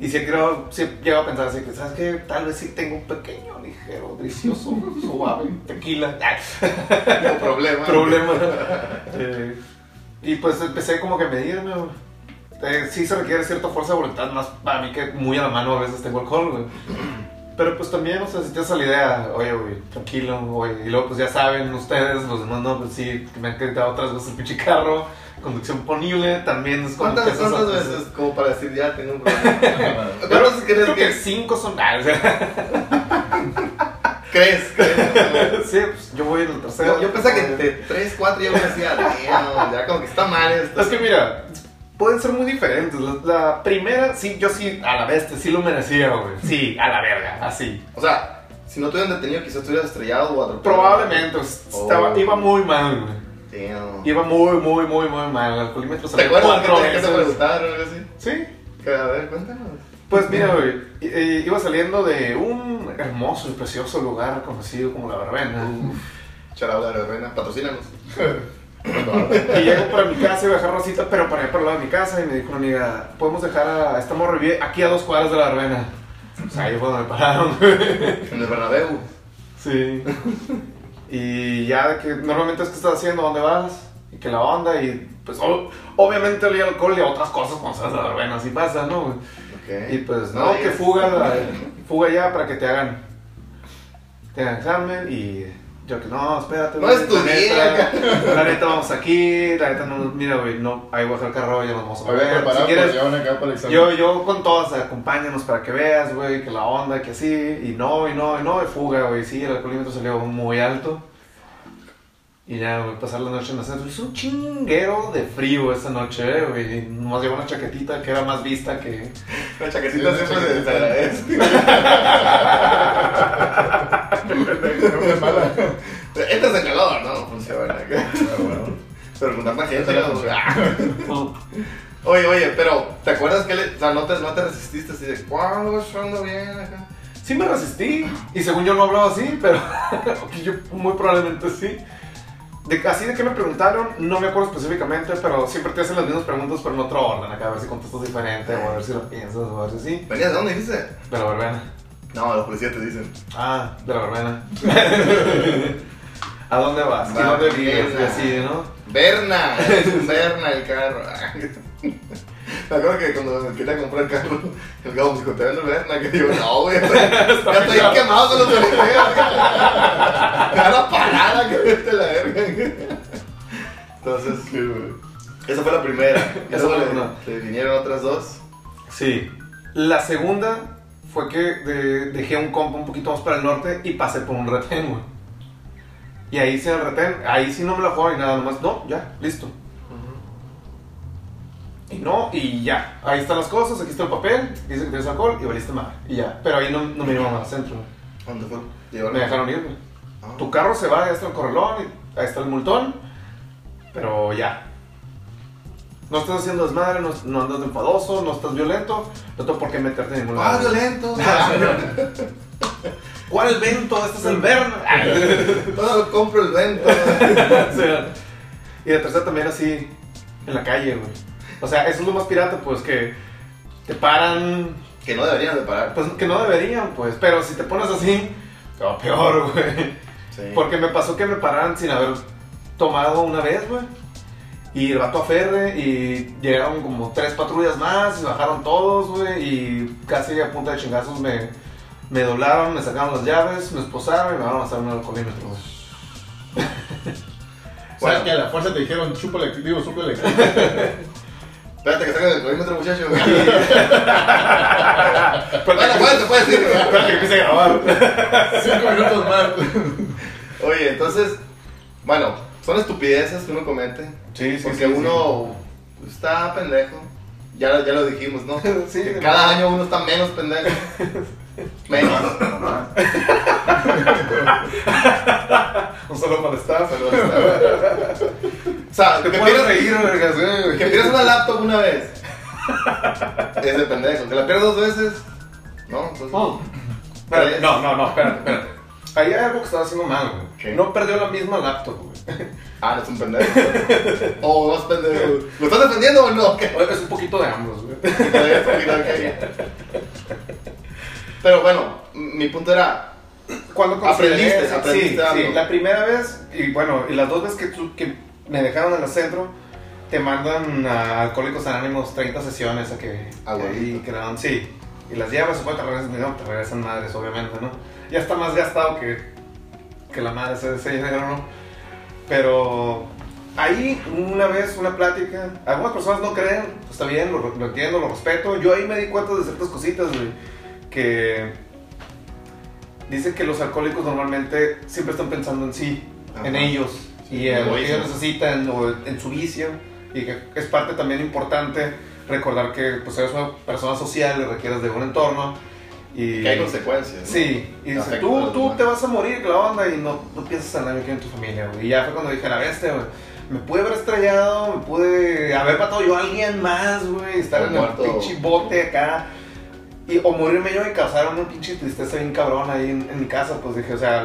Y sí, creo, sí llego a pensar así que, ¿sabes qué? Tal vez sí tengo un pequeño, ligero, delicioso, suave, tequila. *laughs* No problema. problema. *laughs* Eh, y pues empecé como que a medirme. Eh, sí se requiere cierta fuerza de voluntad, más para mí que muy a la mano a veces tengo alcohol, güey. Pero pues también, o sea, si te hace la idea, oye, güey, tranquilo, güey. Y luego pues ya saben ustedes, los demás no, pues sí, que me han quitado otras veces el pinche carro, conducción ponible, también es como ¿Cuántas, cuántas veces como para decir ya tengo un problema? *laughs* ¿Cuántas veces crees que que cinco son... Crees? crees? *laughs* sí, pues yo voy en el tercero. Yo, yo pensé que de 3, 4 ya me decía, "Damn, ya como que está mal esto. Es que mira, pueden ser muy diferentes. La, la primera, sí, yo sí, a la bestia, sí lo merecía, güey. Sí, a la verga, así. O sea, si no te hubieran detenido, quizás estuvieras estrellado o atropellado. Probablemente, pues, Oh. estaba, iba muy mal, güey. Damn. Iba muy, muy, muy, muy mal. El alcoholímetro ¿Te acuerdas que te, que te veces. preguntaron o algo así? Sí. Que, A ver, cuéntanos. Pues mira, güey, eh, iba saliendo de un hermoso y precioso lugar conocido como La Verbena. Charabla de Reina, patrocínanos. *laughs* Y llego para mi casa, iba a dejar Rosita, pero para ir para el lado de mi casa y me dijo una amiga, podemos dejar a esta morra aquí a dos cuadras de La Verbena. O sea, ahí fue donde me pararon. *laughs* En el Bernabéu. Sí. Y ya de que normalmente es que estás haciendo, ¿dónde vas? Y que la onda, y pues o- obviamente olía alcohol y otras cosas cuando de la verbena, así pasa, ¿no? Güey? Ok. Y pues No no, que fuga, fuga ya para que te hagan, te hagan examen y yo que no, espérate. No estudié La neta, la neta vamos aquí, la neta no, mira güey, no, ahí voy a dejar el carro, ya nos vamos a ver. Si quieres, pues, llevan acá para el examen. yo, yo con todas, acompáñanos para que veas, güey, que la onda, que así, y no, y no, y no, y fuga, güey, sí, el alcoholímetro salió muy alto. Y ya, güey, pasar la noche en el centro. Hizo un chinguero de frío esa noche, eh, güey. Nomás llevó una chaquetita que era más vista que... La chaquecita Sí, siempre se desagradece. No *laughs* es mala. Entras en calor, no, funciona. Pero con tanta gente, Sí, no, funciona. *laughs* Oye, oye, pero ¿te acuerdas que le, o sea, no te, no te resististe así de, wow, ando bien acá? Sí me resistí, y según yo no hablaba así, pero *laughs* yo muy probablemente sí. De, así de que me preguntaron, no me acuerdo específicamente, pero siempre te hacen las mismas preguntas, pero en otro orden, acá a ver si contestas diferente, o a ver si lo piensas, o a ver si sí. ¿Venías de dónde dijiste? De la verbena. No, los policías te dicen. Ah, de la verbena. *laughs* ¿A dónde vas? ¿Y dónde vives? Y así, ¿no? Berna, Berna el carro. *laughs* Me acuerdo que cuando me quería comprar el carro, el gabo me dijo, ¿te vendo Berna? Que digo, no, güey, ya estoy, quemado con los policías. Me da la parada que vete la verga. Entonces, esa fue la primera. Y Esa fue la primera. le vinieron otras dos. Sí. La segunda fue que de- dejé un compa un poquito más para el norte y pasé por un retén, güey. Y ahí sí en el retén, ahí sí no me la juego y nada más, no, ya, listo. Y no, y ya. Ahí están las cosas, aquí está el papel, dice que tienes alcohol y valiste mal. Y ya. Pero ahí no, no me llevaron al centro. ¿Dónde fue? Llevaron- Me dejaron ir, güey. Ah. Tu carro se va, ahí está el corralón, y ahí está el multón, pero ya. No estás haciendo desmadre, no, no andas de enfadoso, no estás violento, no tengo por qué meterte en ningún Ah, lado. violento. *laughs* ¿Cuál el vento? Este es el verno. Todo compro el vento. *laughs* Y la tercera también así, en la calle, güey. O sea, eso es lo más pirata, pues que te paran, Que no deberían de parar. pues que no deberían, pues, pero si te pones así, te va peor, güey. Sí. Porque me pasó que me pararan sin haber tomado una vez, güey. Y el vato aferre y llegaron como tres patrullas más, se bajaron todos, güey, y casi a punta de chingazos me, me doblaron, me sacaron las llaves, me esposaron y me van a hacer un alcoholímetro, güey. *laughs* O sea, que a la fuerza te dijeron, chúpale, digo, súpale. *laughs* Espérate que saquen el colímetro, muchacho. Pero *laughs* Bueno, puedes, te puedes ir. Espera que empiece a grabar. Cinco minutos más. Oye, entonces, bueno, son estupideces que uno comete. Sí, sí, Porque sí, uno está pendejo. Ya, lo- ya lo dijimos, ¿no? *laughs* Sí, Que cada verdad. año uno está menos pendejo. *laughs* Menos. Un solo para estar. O sea, Te puedes pierdas, reír, vergas, güey. que pierdas una laptop una vez. *laughs* Es de pendejo. Que la pierdas dos veces. No, entonces. No. Espérate, no, no, no, espérate, espérate. Ahí hay algo que estaba haciendo mal, güey. ¿Qué? No perdió la misma laptop, güey. Ah, no es un pendejo. O no es pendejo. ¿Lo estás defendiendo o no? ¿Qué? Es un poquito de ambos, güey. *laughs* Pero bueno, mi punto era. Cuando Aprendiste, aprendiste sí, algo. sí, la primera vez, y bueno, y las dos veces que, tú- que me dejaron en el centro, te mandan a Alcohólicos Anónimos 30 sesiones a que, Ah, que ahí quedaron, sí. Y las llevas, supongo te regresan dinero, te regresan madres, obviamente, ¿no? Ya está más gastado que, que la madre ese dinero, ¿no? Pero ahí, una vez, una plática, algunas personas no creen, pues, está bien, lo, lo entiendo, lo respeto. Yo ahí me di cuenta de ciertas cositas, güey, que dicen que los alcohólicos normalmente siempre están pensando en sí, Ajá. en ellos, y en lo que ellos necesitan, o en su vicio, y que es parte también importante recordar que pues eres una persona social y requieres de un entorno. Y, Que hay consecuencias. ¿no? Sí, y dice, tú, tú te vas a morir, la onda, y no, no piensas en nadie que en tu familia, güey. Y ya fue cuando dije, la bestia, güey. Me pude haber estrellado, me pude haber matado yo a alguien más, güey. Estar O en el muerto. pinche bote acá. Y, o morirme yo y causar una pinche tristeza bien cabrón ahí en, en mi casa. Pues dije, o sea,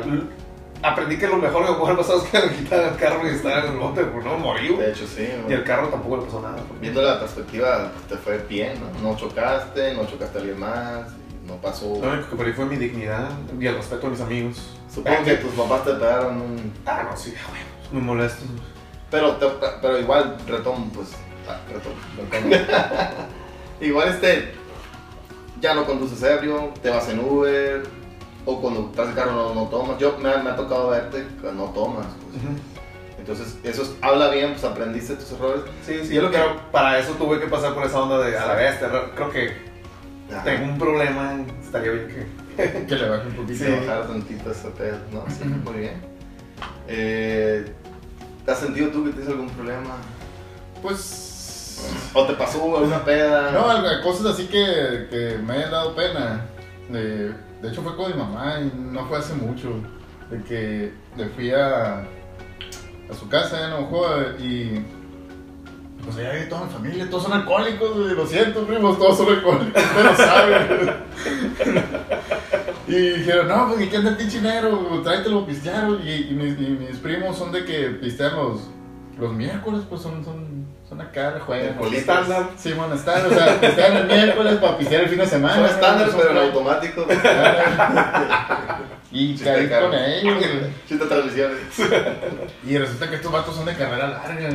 aprendí que lo mejor que me haber pasado es que me quitaran el carro y estar en el bote, pues no, morí. De hecho, sí. Y el carro tampoco le pasó nada. Viendo la perspectiva, te fue bien, ¿no? No chocaste, no chocaste a alguien más, no pasó. Lo único que perdí fue mi dignidad y el respeto a mis amigos. Supongo que tus papás te pegaron un. Ah, no, sí, güey. Muy molesto. Pero, te- pero igual, retomo, pues. ah, retomo, retomo. *laughs* igual este. Ya no conduces ebrio, te vas en Uber, o cuando estás en carro no, no tomas. Yo me, ha- me ha tocado verte que no tomas. pues. Entonces, eso es- habla bien, pues aprendiste tus errores. Sí, sí, Yo lo que- para eso tuve que pasar por esa onda de a la. Re- Creo que Ajá. tengo un problema, estaría bien que... *laughs* Que le baje un poquito. Sí, bajar tantito pedo, ¿no? Sí, muy bien. Eh, ¿Te has sentido tú que tienes algún problema? Pues. ¿O te pasó alguna peda? No, cosas así que, que me hayan dado pena. De, de hecho, fue con mi mamá y no fue hace mucho. De que le fui a, a su casa en Ojoa y. Pues allá hay toda mi familia, todos son alcohólicos, lo siento, primos, todos son alcohólicos, *laughs* no lo saben. y dijeron, no, pues, ¿y qué anda pinche negro? Tráetelo a pistear. Y, mis, y mis primos son de que pistean los, los miércoles, pues son, son acá, juegan. Alcoholistas. Estándar. Sí, bueno, están, o sea, están el miércoles para pistear el fin de semana. Son estándares, pero en automático. *laughs* Y caí con ellos. Chiste transmisiones. Y resulta que estos vatos son de carrera larga.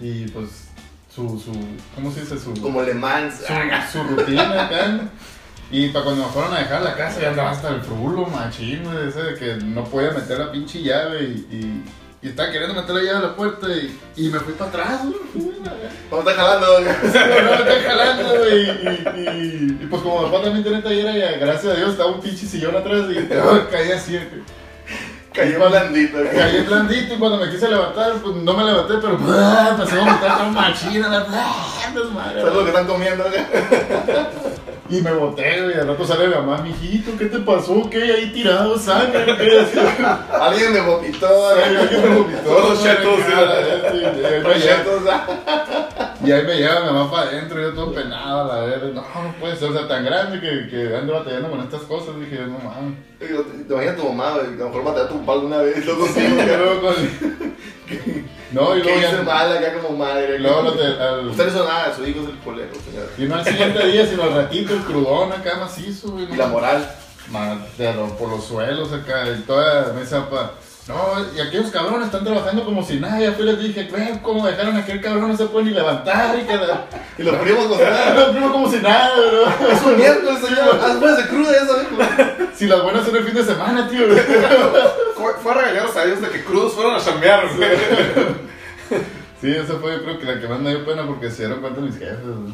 Y pues, su, su, ¿cómo se dice? Su, Como Le Mans. su, su rutina acá. Y para cuando me fueron a dejar la casa, ya andaba hasta el frulo, machín, ese de que no podía meter la pinche llave y, y, y estaba queriendo meter la llave a la puerta y, y me fui para atrás, güey. ¿Cómo está jalando? Sí, güey, no me estoy jalando, güey. Y, y, pues como mi papá también tiene taller, y gracias a Dios estaba un pinche sillón atrás y *laughs* caí así. güey. Cayó blandito. Caí blandito y cuando me quise levantar, pues no me levanté, pero ¡ah! empecé a vomitar toda machina, la ¡ah! desmadre, ¿Sabes lo que están comiendo? Y me boté, güey, al rato sale mi mamá, mijito, ¿qué te pasó? ¿Qué? Ahí tirado, sangre, *laughs* Alguien me vomitó. alguien me vomitó, Todos ¿no? chetos, Y ahí me Los lleva- chetos. Y ahí me lleva mi mamá para adentro, yo todo penado, la verdad. No, no puede ser, o sea, tan grande que, que ando batallando con estas cosas. Dije, no mames. Te imaginas tu mamá, güey, a lo mejor a tu papá alguna vez, *laughs* Sí, contigo, *laughs* No, y ¿Qué luego ya. mal acá como madre? Luego lo te- al- Usted no hizo nada, su hijo es el colero, señora. Y no al siguiente día, sino al ratito, el crudón acá macizo, güey. Y la moral. Ma- de lo- por los suelos acá, y toda me dice papá, No, y aquellos cabrones están trabajando como si nada. Ya fui y les dije, vean cómo dejaron a aquel cabrón, no se puede ni levantar. Y, cada... Y los primos con nada. *laughs* Los primos como si nada, bro. Es un miércoles, señor. Haz buenas de cruda, ya sabemos. Si las buenas son el fin de semana, tío. Fue, fue a regañarlos a ellos de que crudos fueron a chambear, güey. Sí, esa fue yo creo que la que más me dio pena porque se dieron cuenta mis jefes, güey.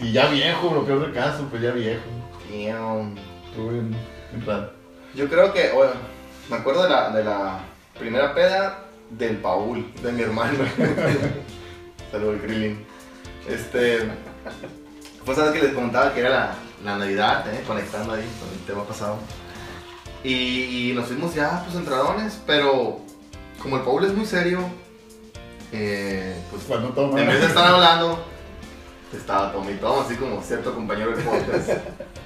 Y ya viejo, lo peor del caso, pues ya viejo. Damn. Estuvo bien, bien raro. Yo creo que, bueno, me acuerdo de la, de la primera peda del Paul, de mi hermano. *laughs* Saludos, Krillin. Este, pues sabes que les contaba que era la, la Navidad, ¿eh? conectando ahí con el tema pasado. Y, y nos fuimos ya, pues, entradones, pero como el Paul es muy serio, eh, pues, Cuando toma. en vez de estar hablando, estaba Tommy Tom, así como cierto compañero de podcast,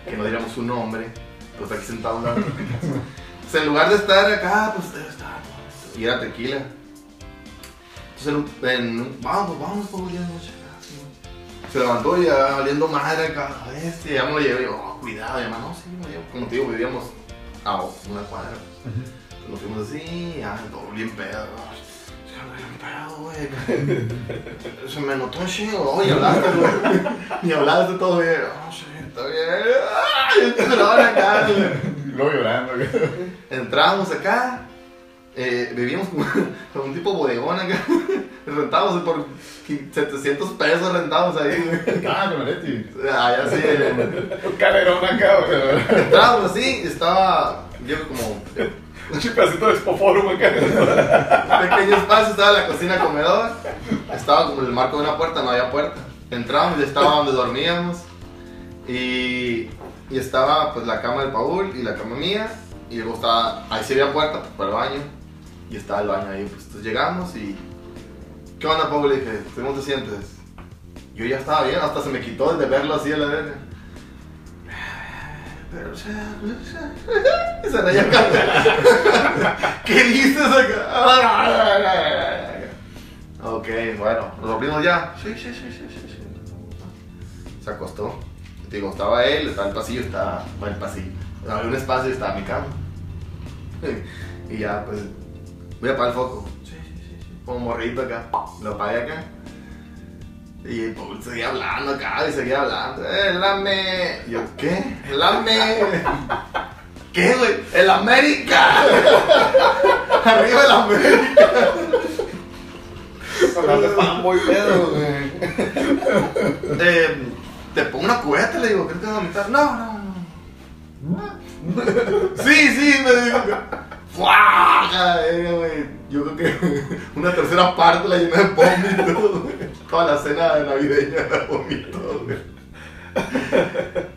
que no diríamos su nombre, pues aquí sentado hablando. Pues en lugar de estar acá, pues estaba y era tequila. Entonces, en en vamos, vamos, ya de noche. Se levantó y ya valiendo madre acá, este, ya me lo llevé, y yo, oh, cuidado, y además, no, sí, me lo llevo. Como te digo, vivíamos a una cuadra. pues. Nos fuimos así, ya, todo bien pedo. Bien pedo, güey. *laughs* Se me notó un chingo, oye, hablaste, güey. *laughs* Ni hablaste todo bien. Oh, sí, está bien. Ay, yo te grababa acá, güey. Luego llorando, güey. *laughs* Entramos acá, eh, vivíamos *laughs* como, un tipo bodegón acá. *laughs* Rentamos por 700 pesos, rentamos ahí, güey. Ah, Leti. Ah, ya sí. Un calerón acá, güey. Entramos así, estaba yo como Un chipacito de espoforum acá. pequeño espacio, estaba la cocina comedor, estaba como en el marco de una puerta, no había puerta. Entramos y estaba donde dormíamos y, y estaba pues la cama del Paul y la cama mía y luego estaba, ahí sí había puerta pues, para el baño y estaba el baño ahí, pues entonces llegamos y ¿qué onda Paul? Le dije, ¿cómo te sientes? Yo ya estaba bien, hasta se me quitó el de verlo así a la verga. Pero, sea, *laughs* y se reía acá. *laughs* ¿Qué dices *laughs* acá? Ok, bueno, ¿nos dormimos ya? Sí, sí, sí, sí. Se acostó. Te digo, estaba él, estaba el pasillo, estaba bueno, el pasillo. Había un espacio y estaba mi cama. *laughs* Y ya, pues, voy a apagar el foco. Sí, sí, sí, sí. Como morrito acá. Lo apagué acá. Y Paul seguía hablando acá y seguía hablando. ¡Eh, el AME! Y yo, ¿qué? ¿El AME? *laughs* ¿Qué, güey? ¡El América! *laughs* Arriba el América. Hablar de fanboy pedo, güey. Eh, te pongo una cubeta, le digo, ¿crees que vas a vomitar? No, no, no. Sí, sí, me dijo. Yo creo que una tercera parte la llené de vómito, güey. Toda la cena navideña la vomito, güey.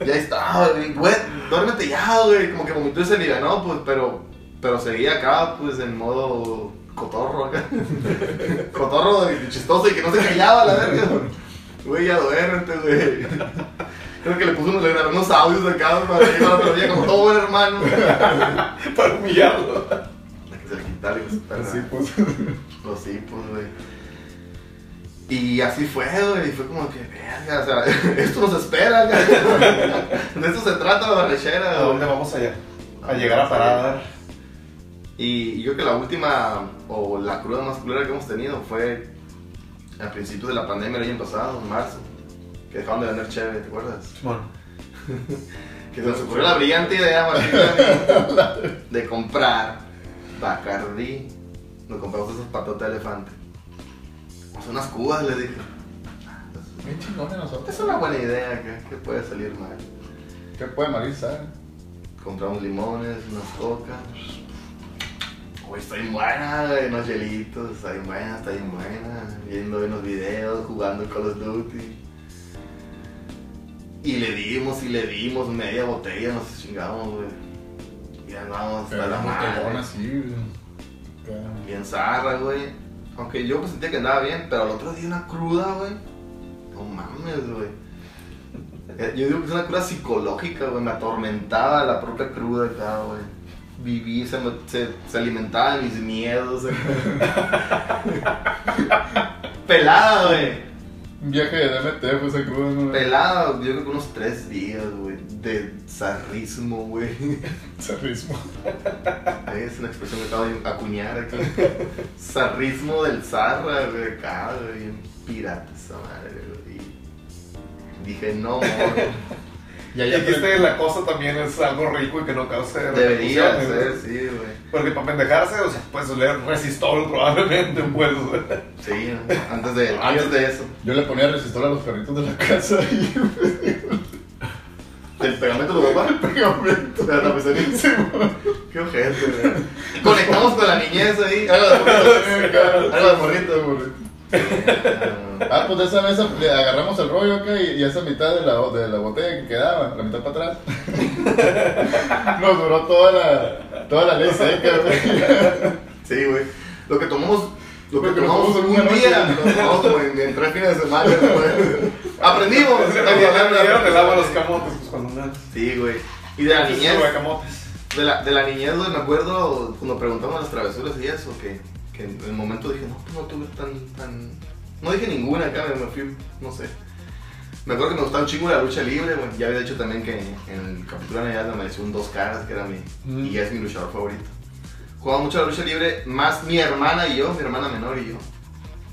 Ya estaba, güey. Duérmete ya, güey. Como que vomitó y se alivianó, pues, pero, pero seguía acá, pues, en modo cotorro acá. Cotorro chistoso y que no se callaba, la verga. Güey, ya duérmete, güey. Creo que le puso unos, le unos audios acá para ir al otro día como todo buen hermano. *laughs* Para humillarlo. La que se le quitara y pues, pues. *laughs* Los hipos, güey. Y así fue, güey. Y fue como que, verga, o sea, *laughs* esto nos espera, güey. De esto se trata la ¿A barrechera, dónde güey. vamos allá? A llegar a parar. Y y yo creo que la última, o la cruda más culera que hemos tenido fue a principios de la pandemia el año pasado, en marzo. Que dejaron de vender chévere, ¿te acuerdas? Bueno, *laughs* Que se nos ocurrió la brillante idea, Martín, de comprar Bacardi. Nos compramos esos patotas de elefante. O sea, unas cubas, les dije. Bien chingón de nosotros. Es una buena idea, ¿qué, qué puede salir mal? ¿Qué puede morir, sabe? Compramos limones, unas cocas. Uy, está bien buena, güey, unos hielitos, está bien buena, está bien buena. Viendo unos videos, jugando Call of Duty. Y le dimos y le dimos media botella, nos chingamos, güey. Y andamos hasta la madre. así, güey. Acá. Bien zarra, güey. Aunque yo pues, sentía que andaba bien, pero al otro día una cruda, güey. No mames, güey. Eh, Yo digo que es una cruda psicológica, güey. Me atormentaba la propia cruda acá, güey. Viví, se, se, se alimentaba de mis miedos. *laughs* güey. Pelada, güey. Un viaje de DMT fue esa cruda, ¿no? Pelada, yo creo que unos tres días, güey, de zarrismo, güey. *laughs* Zarrismo. Es una expresión que acabo de acuñar aquí. Zarrismo del zarra, güey, acá, güey, bien pirata esa madre, güey. Y dije, no, amor, Y Y dijiste la cosa también es algo rico y que no cause debería repercusiones, ser, ¿no? sí, güey. Porque para pendejarse, o sea, puedes leer resistol probablemente, pues. Sí, ¿no? antes de, antes de eso. Yo le ponía resistor a los perritos de la casa y ¿Del pegamento de tu *laughs* papá? pegamento. De la tapicería. Sí. Qué ojete, güey. Conectamos con la niñez ahí. Algo de morrito. *laughs* Algo de morrito. Ah, pues de esa vez le agarramos el rollo acá y, y esa mitad de la, de la botella que quedaba, la mitad para atrás, *laughs* nos duró toda la, toda la ley seca, güey. Sí, güey. Lo que tomamos, lo que tomamos en un una día, lo tomamos como en, en tres fines de semana, güey. *laughs* Aprendimos. Le dieron el agua a los camotes, pues cuando nada. Sí, güey. Y de la niñez, de la, de la niñez, güey, me acuerdo cuando preguntamos las travesuras y eso, que, que en el momento dije, no, pues no tuve tan, tan... No dije ninguna acá, me, fui, no sé. Me acuerdo que me gustaba un chingo la lucha libre, güey. Ya había dicho también que en el capítulo de me amaneció un dos caras, que era mi... Mm. Y es mi luchador favorito. Jugaba mucho la lucha libre, más mi hermana y yo, mi hermana menor y yo.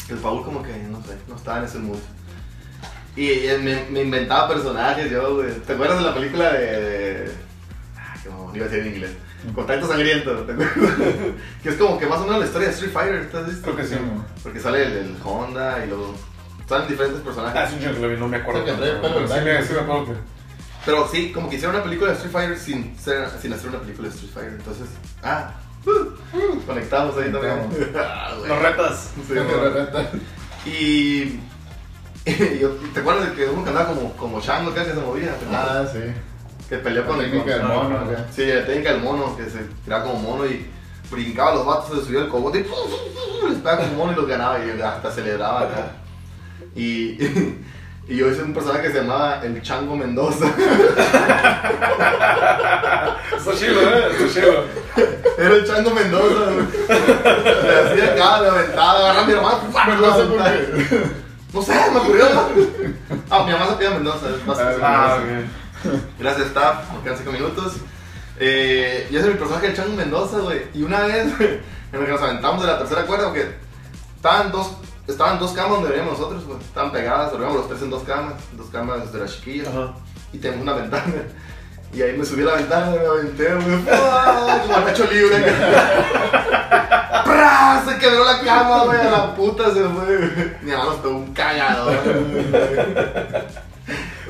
El Paul como que, no sé, no estaba en ese mood. Y, y me, me inventaba personajes yo, güey. ¿Te acuerdas de la película de... de... Ah, qué mamón, iba a decir en inglés. Contacto sangriento, *laughs* que es como que más o menos la historia de Street Fighter, ¿te has visto? Creo que sí. Porque sale el, el Honda y luego... Salen diferentes Ah, personajes. es un chingo que lo vi, no me acuerdo. Sí, pero Sí, blanco. me, sí me acuerdo que. Pero sí, como que hicieron una película de Street Fighter sin, ser- sin hacer una película de Street Fighter. Entonces, ah, uh, conectamos ahí también. *laughs* Ah, güey. Los retas. Sí, güey. Y, *laughs* ¿Te acuerdas de que uno que andaba como, como chango que se movía? Ah, sí. Que peleó con el técnica del mono. Sí, la técnica del mono, que se tiraba como mono y brincaba a los vatos, se subía el cogote y les pegaba como mono y los ganaba y hasta celebraba acá. Y, *laughs* y yo hice un personaje que se llamaba el Chango Mendoza. *laughs* Está chido, ¿eh? Está chido. Era el Chango Mendoza. Le hacía acá, me aventaba, agarraba a mi hermano. ¡fua! Mendoza, ¿por aventaba. qué? No sé, me ocurrió. Ah, mi mamá se pide Mendoza. es más. Ah, bien. *laughs* Gracias, staff. Me quedan 5 minutos. Eh, yo soy mi personaje, el Chango Mendoza, güey. Y una vez, *laughs* en el que nos aventamos de la tercera cuerda, porque estaban dos, estaban dos camas donde vivíamos nosotros, güey. Estaban pegadas, dormíamos los tres en dos camas, dos camas de las chiquillas. Ajá. Y tenemos una ventana. *laughs* Y ahí me subí a la ventana, me aventé, güey. ¡Ah! Como pecho libre. ¡Pra! Se quebró la cama, güey. A la puta se fue. güey. Mi mamá nos pegó un cagador.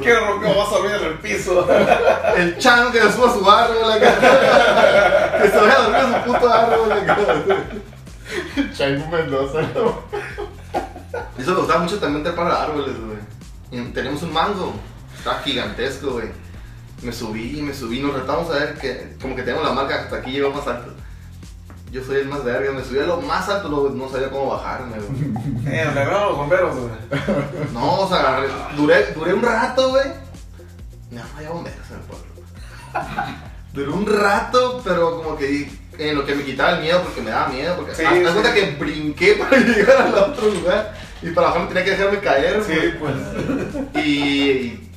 ¿Qué roca vas a dormir en el piso? *laughs* El chango que le suba su árbol acá. *laughs* Que se vaya a dormir en su puto árbol acá. Chango Mendoza, ¿no? *laughs* Eso me gustaba mucho también trepar a árboles, güey. Y Teníamos un mango. Estaba gigantesco, güey. Me subí, me subí. Nos retamos a ver que, como que tenemos la marca hasta aquí llegó más alto. Yo soy el más verga. Me subí a lo más alto, no sabía cómo bajarme, güey. *laughs* Eh, los bomberos, güey. *laughs* No, o sea, agarré- duré, duré un rato, güey. No, había bomberos en el pueblo. *laughs* Duré un rato, pero como que en lo que me quitaba el miedo, porque me daba miedo. Porque Sí, haz sí. cuenta que brinqué para llegar al otro lugar y para bajar tenía que dejarme caer, Sí, güey. pues. Y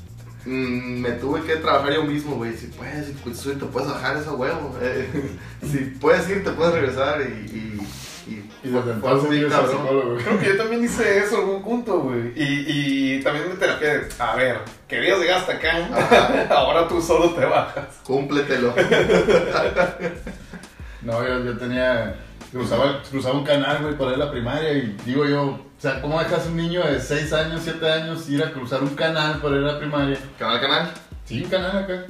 mm, me tuve que trabajar yo mismo, güey. Si puedes, si te puedes bajar esa huevo. Eh, *laughs* si puedes ir, te puedes regresar y. y, y, Y desde entonces cabrón. Creo que yo también hice eso en algún punto, güey. Y, y también me terapia de, a ver, querías llegar hasta acá, Ajá. *laughs* ahora tú solo te bajas. Cúmpletelo. *laughs* No, yo, yo tenía. Cruzaba, cruzaba un canal, güey, por ahí en la primaria y digo yo, o sea, ¿cómo dejas a un niño de 6 años, 7 años ir a cruzar un canal por ahí en la primaria? Canal, canal. Sí, un canal acá.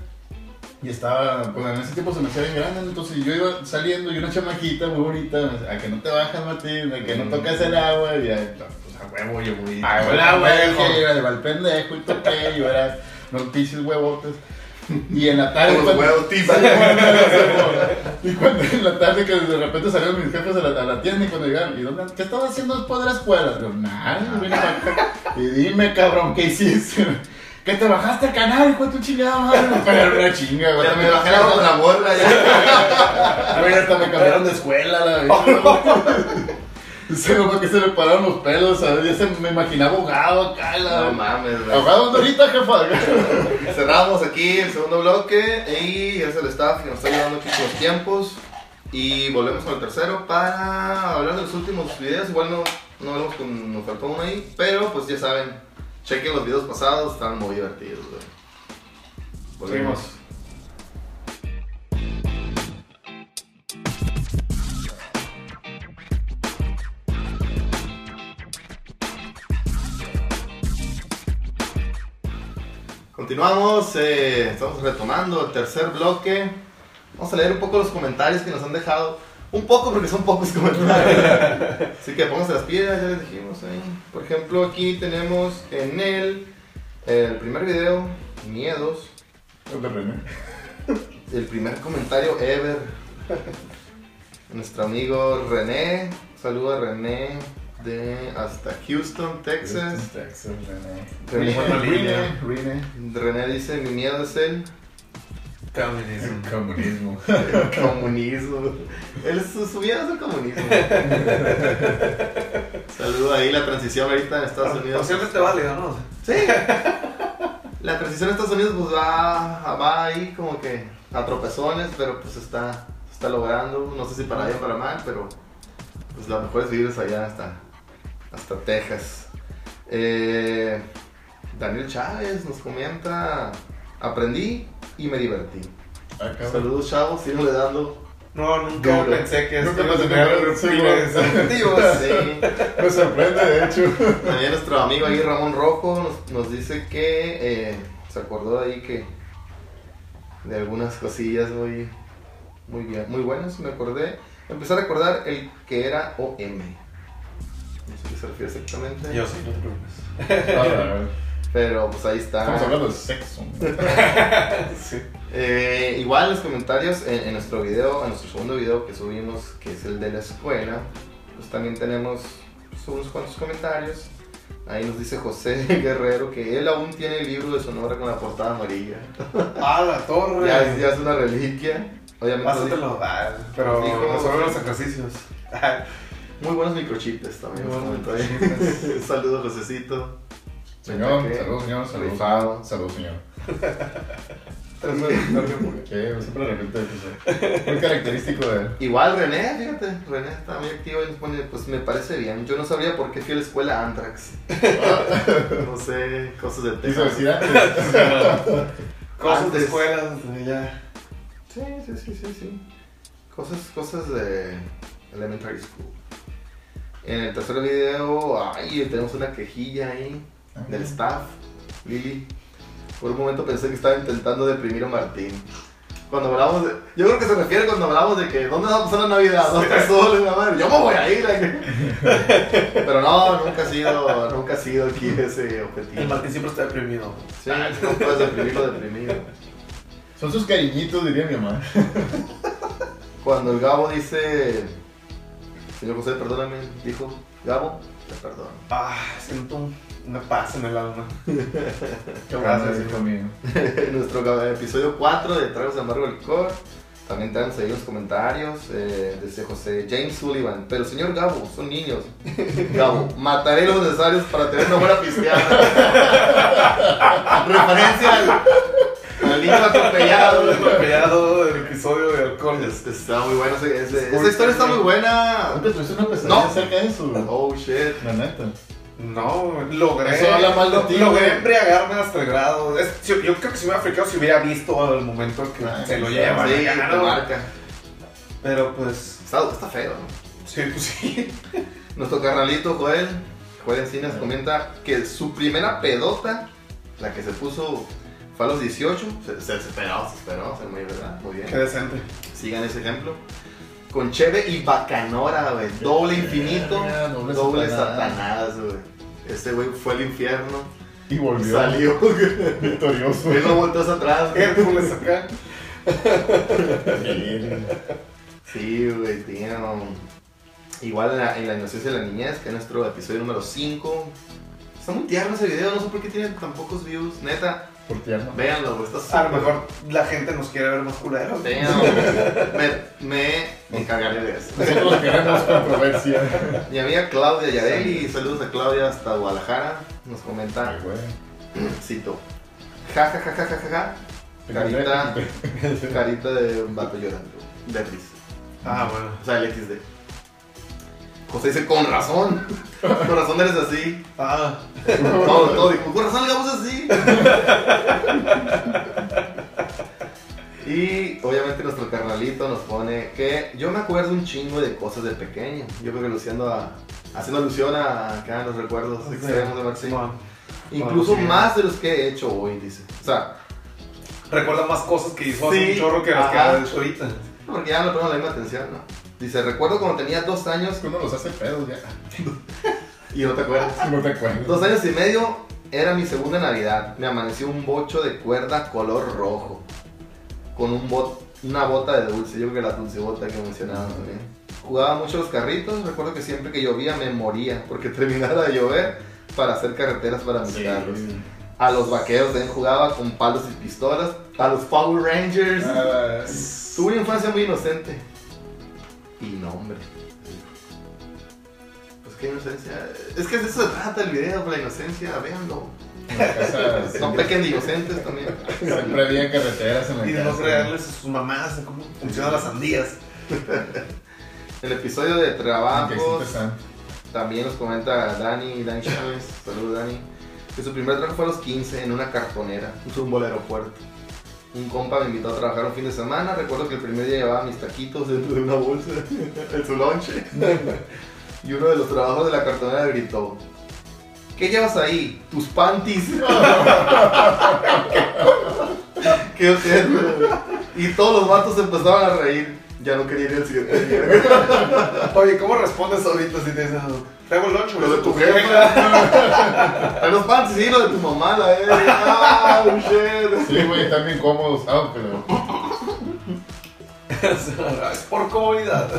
Y estaba, pues en ese tiempo se me hacía bien grande, entonces yo iba saliendo y una chamaquita muy bonita, a que no te bajas, Martín, a que no tocas el agua, y ya, pues a huevo, yo voy. A huevo, güey, iba, el pendejo y toqué, y era unos pinches huevotes. *laughs* Y en la tarde. Como cuando- *laughs* y cuando en la tarde que de repente salieron mis jefes a la, a la tienda y cuando llegaron, ¿y dónde, qué estabas haciendo después de la escuela? Yo, nada. Y dime, cabrón, ¿qué hiciste? *laughs* Que te bajaste el canal, hijo de tu chingada madre. Pero una chinga, güey. Ya me bajé la con la morra ya. Güey, hasta me cambiaron de escuela, la verdad. Se me que se le pararon los pelos, ¿sabes? Ya se me imaginaba ahogado acá. La... No mames, güey. Ahogado ¿dónde ahorita, jefa. *laughs* Cerramos aquí el segundo bloque y es el staff que nos está ayudando aquí con los tiempos. Y volvemos con el tercero para hablar de los últimos videos. Igual no, no hablamos con, nos faltó uno ahí, pero pues ya saben, chequen los videos pasados, estaban muy divertidos, güey. Volvemos. Continuamos, eh, estamos retomando el tercer bloque. Vamos a leer un poco los comentarios que nos han dejado. Un poco porque son pocos *laughs* comentarios. Así que pónganse las piedras, ya les dijimos ahí. Por ejemplo, aquí tenemos en el, el primer video, Miedos, El René. el primer comentario ever. Nuestro amigo René, saluda René de hasta Houston, Texas. Texas, René, René. René. René dice, mi miedo es el Comunismo. El comunismo. *laughs* El comunismo. El, su, su vida es el comunismo. *laughs* Saludo ahí la transición ahorita en Estados Unidos. ¿no? Sí. La transición en Estados Unidos pues va, va ahí como que a tropezones, pero pues está, se está logrando. No sé si para bien o para mal, pero pues lo mejor es vivir allá hasta, hasta Texas. Eh, Daniel Chávez nos comenta, aprendí y me divertí. Ah, cabrón. Saludos chavos, síganle dando. No, nunca Duro. pensé que esto iba a tener fines *laughs* objetivos. Sí. *laughs* Me sorprende, de hecho. También nuestro amigo ahí Ramón Rojo nos, nos dice que eh, se acordó ahí que de algunas cosillas muy, muy bien, muy buenas, me acordé. Empecé a recordar el que era OM. Sé qué se refiere exactamente. Yo sí, no te preocupes. *laughs* A ver, a ver. Pero pues ahí está. Estamos hablando de sexo. *laughs* Sí. Eh, igual en los comentarios en, en nuestro video, en nuestro segundo video que subimos, que es el de la escuela, pues también tenemos pues, unos cuantos comentarios. Ahí nos dice José *laughs* Guerrero que él aún tiene el libro de Sonora con la portada amarilla. Ah, la torre. Ya, es- ya es una reliquia. Obviamente nos dijo- Pásatelo. Ah, pero Dijo- los ejercicios. Muy buenos microchips también. Ahí. *laughs* Saludos, Josecito. Señor, saludos, señor, saludos. Rifado. Saludos, señor. *laughs* tres veces, no sé por qué. Que siempre de repente pues, muy característico de él. Igual René, fíjate, René está muy activo y nos pone, pues me parece bien. Yo no sabría por qué fui a la escuela Antrax. *laughs* no sé, cosas de antes. Cosas Antes. de escuelas, ya. Sí, sí, sí, sí, sí. Cosas, cosas de elementary school. En el tercer video, ay, tenemos una quejilla ahí del staff, Lili. Por un momento pensé que estaba intentando deprimir a Martín. Cuando hablamos de... Yo creo que se refiere cuando hablamos de que ¿dónde va a pasar la Navidad? ¿Dónde está solo? la madre? Yo me voy a ir. *laughs* Pero no, nunca ha sido, nunca ha sido aquí ese objetivo. El Martín siempre está deprimido. Sí, no puedes deprimirlo deprimido. Son sus cariñitos, diría mi mamá. Cuando el Gabo dice, señor José, perdóname, dijo, Gabo, te perdono. Ah, siento un- una paz en el alma. *laughs* Gracias, hijo mío. *laughs* Nuestro episodio 4 de Tragos de Amargo Licor, también tenemos ahí los comentarios, eh, dice José James Sullivan, pero señor Gabo, son niños. *laughs* Gabo, mataré los necesarios para tener una buena pisteada. Referencia al, al niño atropellado. *laughs* Atropellado del episodio de alcohol. Es- Está muy bueno, ese- ese- esa historia está muy buena. Nunca tuviste una pesadilla No. acerca de eso. Oh shit. La neta. No, logré. Eso habla mal de lo- ti, Logré güey. embriagarme hasta el grado. Es- yo, yo creo que si me hubiera frijado si hubiera visto el momento en que se lo sí, lleva. Sí, te ¿no? marca. Pero pues. Está, está feo, ¿no? Sí, pues sí. *laughs* Nuestro carnalito Joel, Joel Encinas comenta que su primera pedota, la que se puso, fue a los 18. Se, se, se esperó, se muy verdad, muy Qué bien. decente. Sigan ese ejemplo. Con Cheve y Bacanora, güey. Doble infinito, Yeah, doble doble, Satanás. güey. Este güey fue al infierno, Y volvió. salió. Victorioso. Él no volteó hacia atrás. Hércules acá. Sí, güey, tío. Igual en la, en la inocencia de la niñez, que es nuestro episodio número 5. Está muy tierno ese video, no sé por qué tiene tan pocos views. Neta, Por tierno. véanlo, güey. Está A lo súper- mejor la gente nos quiere ver más culeros. Damn. *laughs* me, me encargaré de eso. Nosotros queremos controversia. Mi amiga Claudia Yareli, saludos a Claudia hasta Guadalajara, nos comenta, Ay, güey. cito, ja ja ja ja ja ja, ja, carita, carita de un vato llorando, de risa. Ah, bueno. O sea, el XD. José dice, con razón, con razón eres así. Ah, Todo, todo, dijo, con razón le damos así. Y obviamente nuestro carnalito nos pone que yo me acuerdo un chingo de cosas de pequeño. Yo creo que luciendo a, haciendo alusión a acá los recuerdos extremos de. Incluso Bueno, sí. más de los que he hecho hoy, dice. O sea, Recuerda más cosas que hizo hace Sí. un chorro que las que ha hecho ahorita. porque ya no pongo la misma atención, ¿no? Dice, recuerdo cuando tenía dos años Uno los hace pedos ya. *laughs* y no te acuerdas. *laughs* No te acuerdas. Dos años y medio era mi segunda Navidad. Me amaneció un bocho de cuerda color rojo. Con un bot, una bota de dulce. Yo creo que la dulce bota que mencionaba también. Jugaba mucho los carritos. Recuerdo que siempre que llovía me moría. Porque *laughs* terminara de llover para hacer carreteras para mis Sí. carros. A los vaqueros también jugaba con palos y pistolas. A los Power Rangers. Ah, Tuve una infancia muy inocente. Y no, hombre. Pues qué inocencia. Es que de eso se trata el video, la inocencia, véanlo. casa *laughs* Son pequeños inocentes también. siempre había carreteras en la Y de casa. no creerles a sus mamás de cómo funcionan las sandías. *laughs* El episodio de trabajos también nos comenta Dani, Dani Chávez. Saludos Dani. Que su primer trabajo fue a los 15 en una cartonera, un bolero aeropuerto. Un compa me invitó a trabajar un fin de semana. Recuerdo que el primer día llevaba mis taquitos dentro de una bolsa *laughs* en su lonche. *laughs* Y uno de los trabajos de la cartonera gritó: ¿Qué llevas ahí? Tus panties. *laughs* Qué ojete. Y todos los vatos se empezaron a reír. Ya no quería ir al siguiente día. Oye, ¿cómo respondes ahorita si te dicen, traigo el lunch, Lo de tu jefa. *laughs* A los panties, sí, lo de tu mamá, la eh. Ah, shit. Sí, güey, están bien cómodos. Ah, pero. es por comodidad.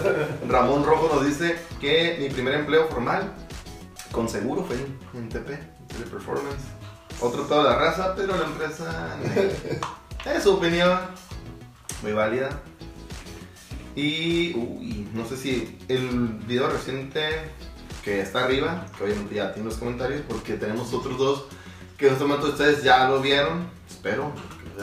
Ramón Rojo nos dice que mi primer empleo formal con seguro fue en, en TP, de Performance. Otro toda la raza, pero la empresa eh, es su opinión, muy válida. Y uy, no sé si el video reciente que está arriba, que obviamente ya tiene los comentarios, porque tenemos otros dos que en este momento ustedes ya lo vieron, espero. *laughs*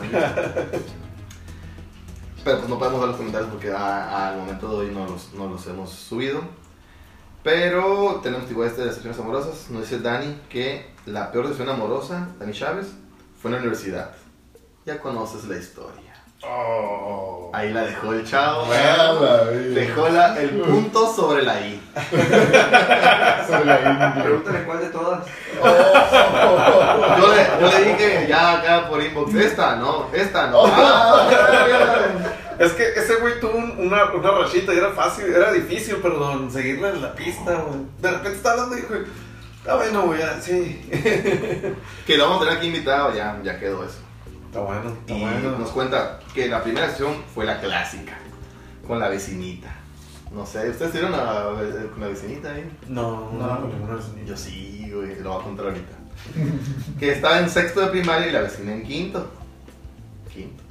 Pero pues no podemos dar los comentarios porque al momento de hoy no los, no los hemos subido. Pero tenemos igual este de decepciones amorosas. Nos dice Dani que la peor decepción amorosa, Dani Chávez, fue en la universidad. Ya conoces la historia. Oh. Ahí la dejó el chavo. Ah. Dejó la- el punto sobre la I. *laughs* Sobre la India. Pregúntale cuál de todas. Yo le, yo le dije ya acá por inbox, esta no, esta no. Ah, Es que ese güey tuvo un- una, una rachita y era fácil, era difícil, perdón, seguirle en la pista, güey. De repente está hablando y dijo, está bueno, güey, sí. que lo vamos a tener aquí invitado, ya, ya quedó eso. Está bueno, está Y bueno. nos cuenta que la primera sesión fue la clásica, con la vecinita. No sé, ¿ustedes tuvieron la- con la vecinita ahí? No, no, no, no, no, Yo sí, güey, lo voy a contar ahorita. que estaba en sexto de primaria y la vecina en quinto. Quinto.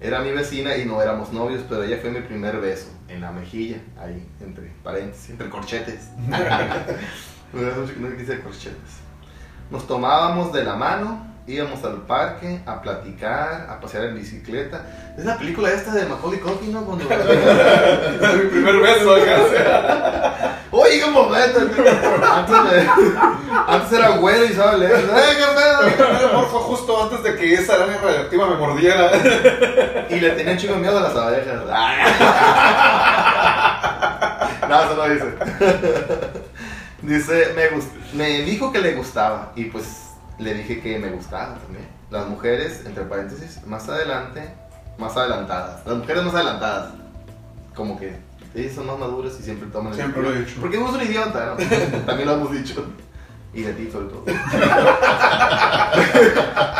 Era mi vecina y no éramos novios, pero ella fue mi primer beso en la mejilla, ahí, entre paréntesis, entre corchetes. *laughs* *laughs* No dice corchetes. Nos tomábamos de la mano, íbamos al parque a platicar, a pasear en bicicleta. Es la película esta de Macaulay Culkin, ¿no? Cuando... *laughs* Mi primer beso acá. *laughs* Oye, momento. Antes, de- antes era güero y sabía leer. *laughs* ¡Eh, qué pedo! Mi amor fue justo antes de que esa araña radioactiva me mordiera. Y le tenían chingo miedo a las abejas. No, eso no dice. Dice, me, gust- me dijo que le gustaba. Y pues le dije que me gustaba también. Las mujeres, entre paréntesis, más adelante, más adelantadas. Las mujeres más adelantadas. Como que ellas son más maduras y siempre toman el Siempre lo he dicho. Porque uno es un idiota, ¿no? *laughs* También lo hemos dicho. Y de ti sobre todo. *laughs*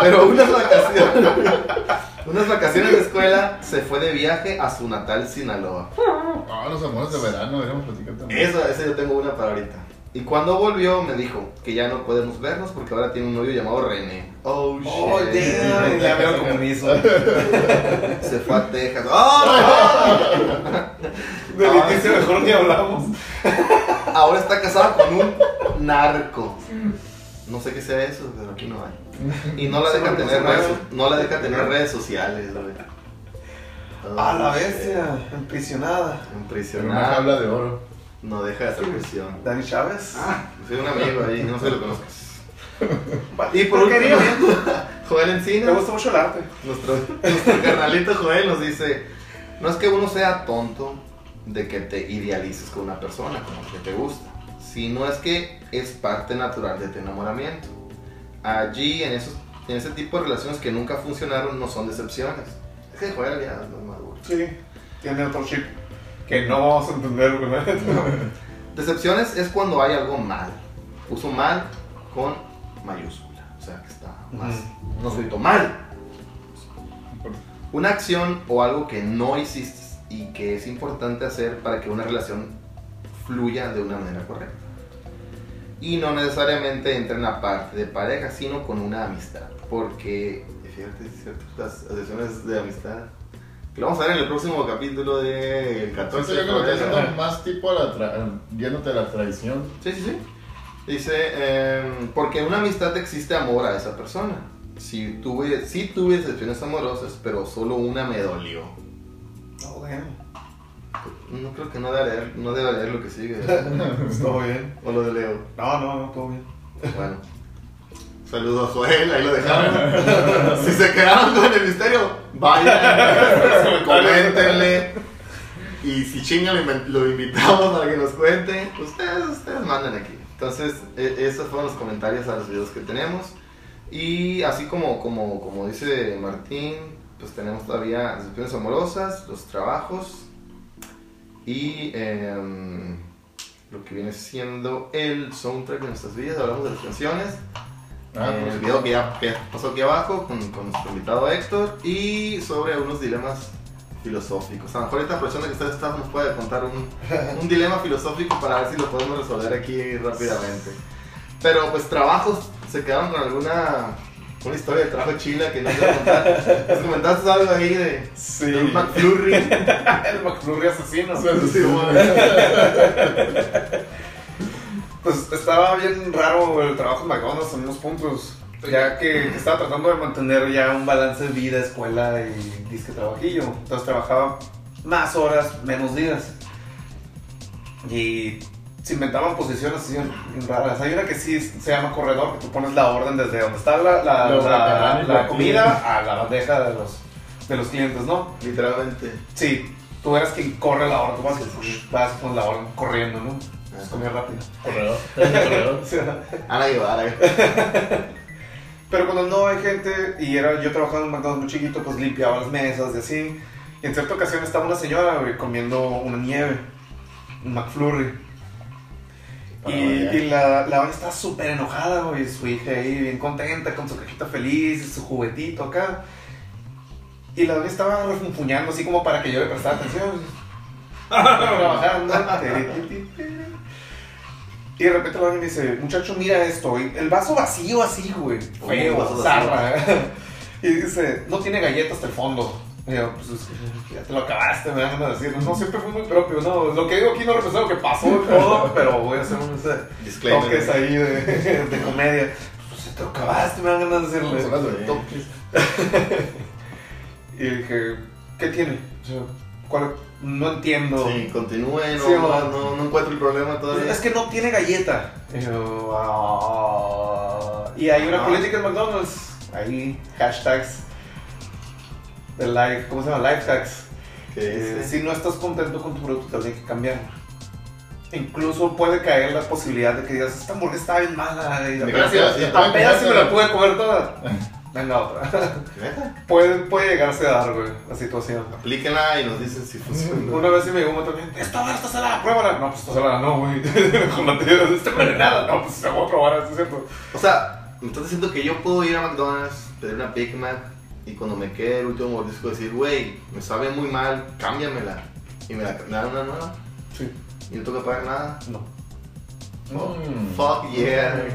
Pero unas vacaciones, unas vacaciones de escuela se fue de viaje a su natal Sinaloa. Ah, los amores de verano, debemos platicar también. Eso, ese yo tengo una para ahorita. Y cuando volvió me dijo que ya no podemos vernos porque ahora tiene un novio llamado René. Oh, shit. Oh, damn. Ya veo como hizo. *laughs* Se fue a Texas. ¡Oh, no! *laughs* De Leticia mejor ni hablamos. *laughs* Ahora está casado con un narco. No sé qué sea eso, pero aquí no hay. Y no la deja tener redes, no la deja tener redes sociales, güey. Oh, A la shit. bestia, impresionada. Una Impresionante. habla de oro. No deja de hacer presión. Dani Chávez. Soy un amigo ahí, no sé si lo conozcas. *laughs* Y Y por último, *laughs* Joel Me Encina, gusta mucho el arte. nuestro, nuestro carnalito Joel nos dice, no es que uno sea tonto de que te idealices con una persona, como que te gusta, sino es que es parte natural de tu enamoramiento. Allí, en, esos, en ese tipo de relaciones que nunca funcionaron, no son decepciones. Es que Joel ya es muy maduro. Sí, tiene otro chip que no vamos a entender. Decepciones es cuando hay algo mal. Puso mal con mayúscula. O sea, que está más. No escrito mal. Una acción o algo que no hiciste y que es importante hacer para que una relación fluya de una manera correcta. Y no necesariamente entre en la parte de pareja, sino con una amistad. Porque, fíjate, cierto, las asociaciones de amistad. Que lo vamos a ver en el próximo capítulo del 14 Entonces de yo creo que febrero. está haciendo más tipo a la yéndote a la tradición. Sí, sí, sí. Dice, em, porque en una amistad existe amor a esa persona. Si tuve, sí tuve decepciones amorosas, pero solo una me dolió. Oh, damn. No creo que no deba leer, no deba leer lo que sigue. *laughs* Todo bien. o lo de Leo. No, no, no, todo bien. Bueno. Saludos a Joel, ahí lo dejamos. *laughs* si se quedaron con el misterio, vayan, *laughs* coméntenle. Y si chingan, lo invitamos para que nos cuente. Ustedes, ustedes mandan aquí. Entonces, e- esos fueron los comentarios a los videos que tenemos. Y así como, como, como dice Martín, pues tenemos todavía decepciones amorosas, los trabajos y em, lo que viene siendo el soundtrack de nuestras vidas. Hablamos de las canciones. Ah, Eh, pues, el video que ya que pasó aquí abajo con, con nuestro invitado Héctor y sobre unos dilemas filosóficos. A lo mejor ahorita aprovechando que está, nos puede contar un, *laughs* un dilema filosófico para ver si lo podemos resolver aquí rápidamente. Pero pues trabajos, se quedaron con alguna una historia de trabajo chila que no te contar. *laughs* Nos comentaste algo ahí de, Sí. de un McFlurry. *laughs* el McFlurry asesino. Sí, bueno. Pues estaba bien raro el trabajo en McDonald's en unos puntos. Ya que, estaba tratando de mantener ya un balance de vida, escuela y disque trabajillo. Entonces trabajaba más horas, menos días. Y se inventaban posiciones así raras. Hay una que sí se llama corredor, que tú pones la orden desde donde está la, comida a la bandeja de los, de los clientes, ¿no? Literalmente. Sí, tú eras quien corre la orden, tú vas y vas con la orden corriendo, ¿no? Es comida rápida. corredor. *laughs* corredor. O sea, Ana Guevara. Pero cuando no hay gente, y era yo trabajando en un McDonald's muy chiquito, pues limpiaba las mesas y así. Y en cierta ocasión estaba una señora güey, comiendo una nieve, un McFlurry. Y, y la, la doña estaba súper enojada, güey, su hija ahí bien contenta, con su cajita feliz y su juguetito acá. Y la doña estaba refunfuñando así como para que yo le prestara atención. *laughs* Trabajando. Y de repente la doña me dice, muchacho, mira esto. Y el vaso vacío así, güey. Feo, zarra. *laughs* Y dice, no tiene galletas hasta el fondo. Y yo, pues es ya te lo acabaste, me van a decir. No, siempre fue muy propio. No, lo que digo aquí no representa lo que pasó y todo, *laughs* pero voy a hacer un Disclaimer. toques ahí de, *laughs* de comedia. Pues te lo acabaste, me decirle. Son las de- Toques. Y dije, ¿qué tiene? O sea, ¿cuál- No entiendo. Sí, continúe, no, Sí, no, no, no encuentro el problema todavía. Es que no tiene galleta. Y, yo, "Ah". Y hay una Ah. política en McDonald's. Ahí, hashtags. De life, ¿cómo se llama? Life hacks. Eh, si no estás contento con tu producto, te tienes que cambiar. Incluso puede caer la posibilidad de que digas, esta hamburguesa está bien mala. Y así, apenas si me la pude comer toda. *laughs* Venga, otra. *laughs* ¿Neta? puede, puede llegarse a dar, güey, la situación. Aplíquenla y nos dicen si funciona. Una vez sí me llegó un momento que, esta vara está salada, pruébala. No, pues está salada, no, güey. *laughs* Con la tía, está envenenada. No, pues se voy a probar, ¿es cierto? O sea, me estás diciendo que yo puedo ir a McDonald's, pedir una Big Mac y cuando me quede el último mordisco decir, güey, me sabe muy mal, cámbiamela. Y me, la, me dan una nueva Sí. y no tengo que pagar nada. No. Mm. Fuck yeah.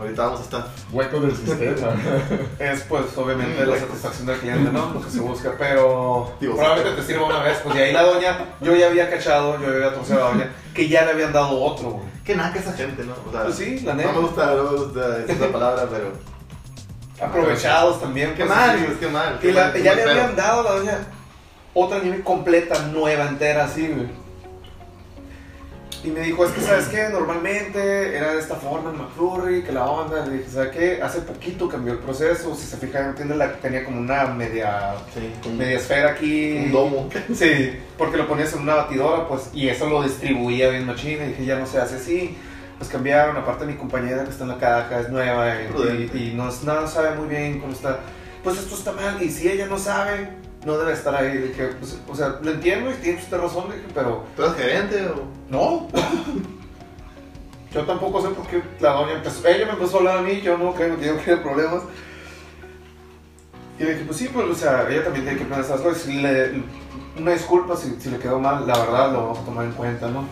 Ahorita vamos a estar. Hueco del sistema. *laughs* Es pues obviamente la satisfacción del cliente, ¿no? Lo que se busca, pero Digo, probablemente te sirva una vez. Pues y ahí la doña, yo ya había cachado, yo había torcido a la doña, que ya le habían dado otro, güey. Qué nada que esa gente, ¿no? O sea, Pues sí, la no neta. me gusta, no me gusta esa palabra, pero. Aprovechados también. Qué pues, mal, sí. qué mal. Y qué la- mal, ya le habían dado a la doña otra nieve completa, nueva, entera, así, güey. Y me dijo, es que, ¿sabes qué? Normalmente era de esta forma en McFlurry, que la onda. Le dije, ¿sabes qué? Hace poquito cambió el proceso. Si se fijan, entiende, la tenía como una media, Sí, media esfera aquí. un domo. Sí, porque lo ponías en una batidora, pues, y eso lo distribuía bien machina. Y dije, ya no se hace así. Pues cambiaron, aparte mi compañera que está en la caja es nueva y, y- y no, no sabe muy bien cómo está. Pues esto está mal, y si ella no sabe, no debe estar ahí. Dije, pues, o sea, lo entiendo y tiene usted razón, dije, pero ¿Tú eres gerente o.? no. Yo tampoco sé por qué la doña empezó. Ella me empezó a hablar a mí, yo no creo que yo quiero problemas. Y le dije, pues sí, pues, o sea, ella también tiene que planear esas cosas. Le- una disculpa si, si le quedó mal, la verdad lo vamos a tomar en cuenta, ¿no?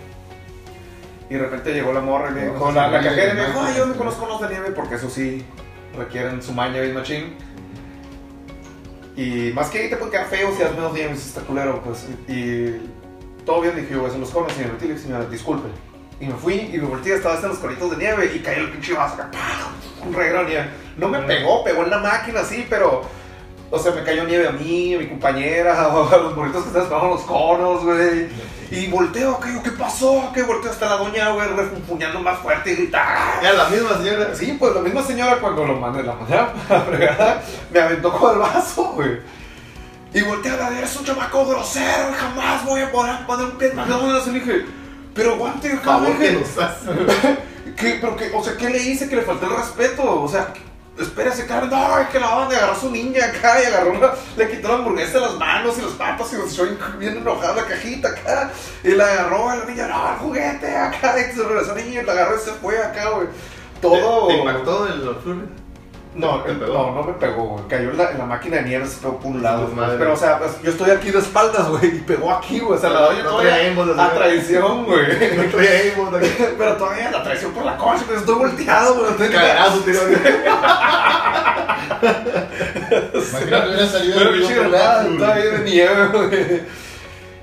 Y de repente llegó la morra y me dijo, la, la cajera y me dijo, ay, yo me conozco los de nieve porque eso sí requieren su maña bien machín. Y más que ahí te puede quedar feo si haces menos si está culero, pues. Y todo bien, dije yo, voy a hacer los conos y me metí y le dije, señora, disculpe. Y me fui y me volteé, estaba hasta los coritos de nieve y cayó el pinche vaso acá, un reguero de nieve. No me pegó, pegó en la máquina así, pero, o sea, me cayó nieve a mí, a mi compañera, *laughs* a los burritos que estaban los conos, güey. Y volteo, yo, ¿qué pasó? Que volteo hasta la doña, güey, refunfuñando más fuerte y grita. Era la misma señora. Sí, pues la misma señora cuando lo mandé la manera *laughs* fregada, me aventó con el vaso, güey. Y volteé a la de, eres un chamaco grosero, jamás voy a poder poner un pie en McDonald's. Y le dije, pero aguante, cabrón. *laughs* ¿Qué, pero qué, o sea, ¿qué le hice que le faltó el respeto? O sea, espérese, cabrón, no, es que la banda agarró a su niña acá y agarró una, le quitó la hamburguesa de las manos y los papas y los echó bien enojada la cajita acá. Y la agarró a la niña, no, el juguete acá. Y se regresó la niña y la agarró y se fue acá, güey. Todo. ¿Te, te impactó el flurry? No, ¿Te el- pegó? no, no me pegó, güey. Cayó en la, la máquina de nieve, se pegó por un lado. Pues, madre. Pero, o sea, pues, yo estoy aquí de espaldas, güey, y pegó aquí, güey. O sea, la doña No todavía la a traición, güey. No traía. Pero todavía la traición por la concha, pero estoy volteado, güey. Estoy Cagarazo, tío. Imagínate hubiera salido Pero lado, estaba bien de nieve, güey.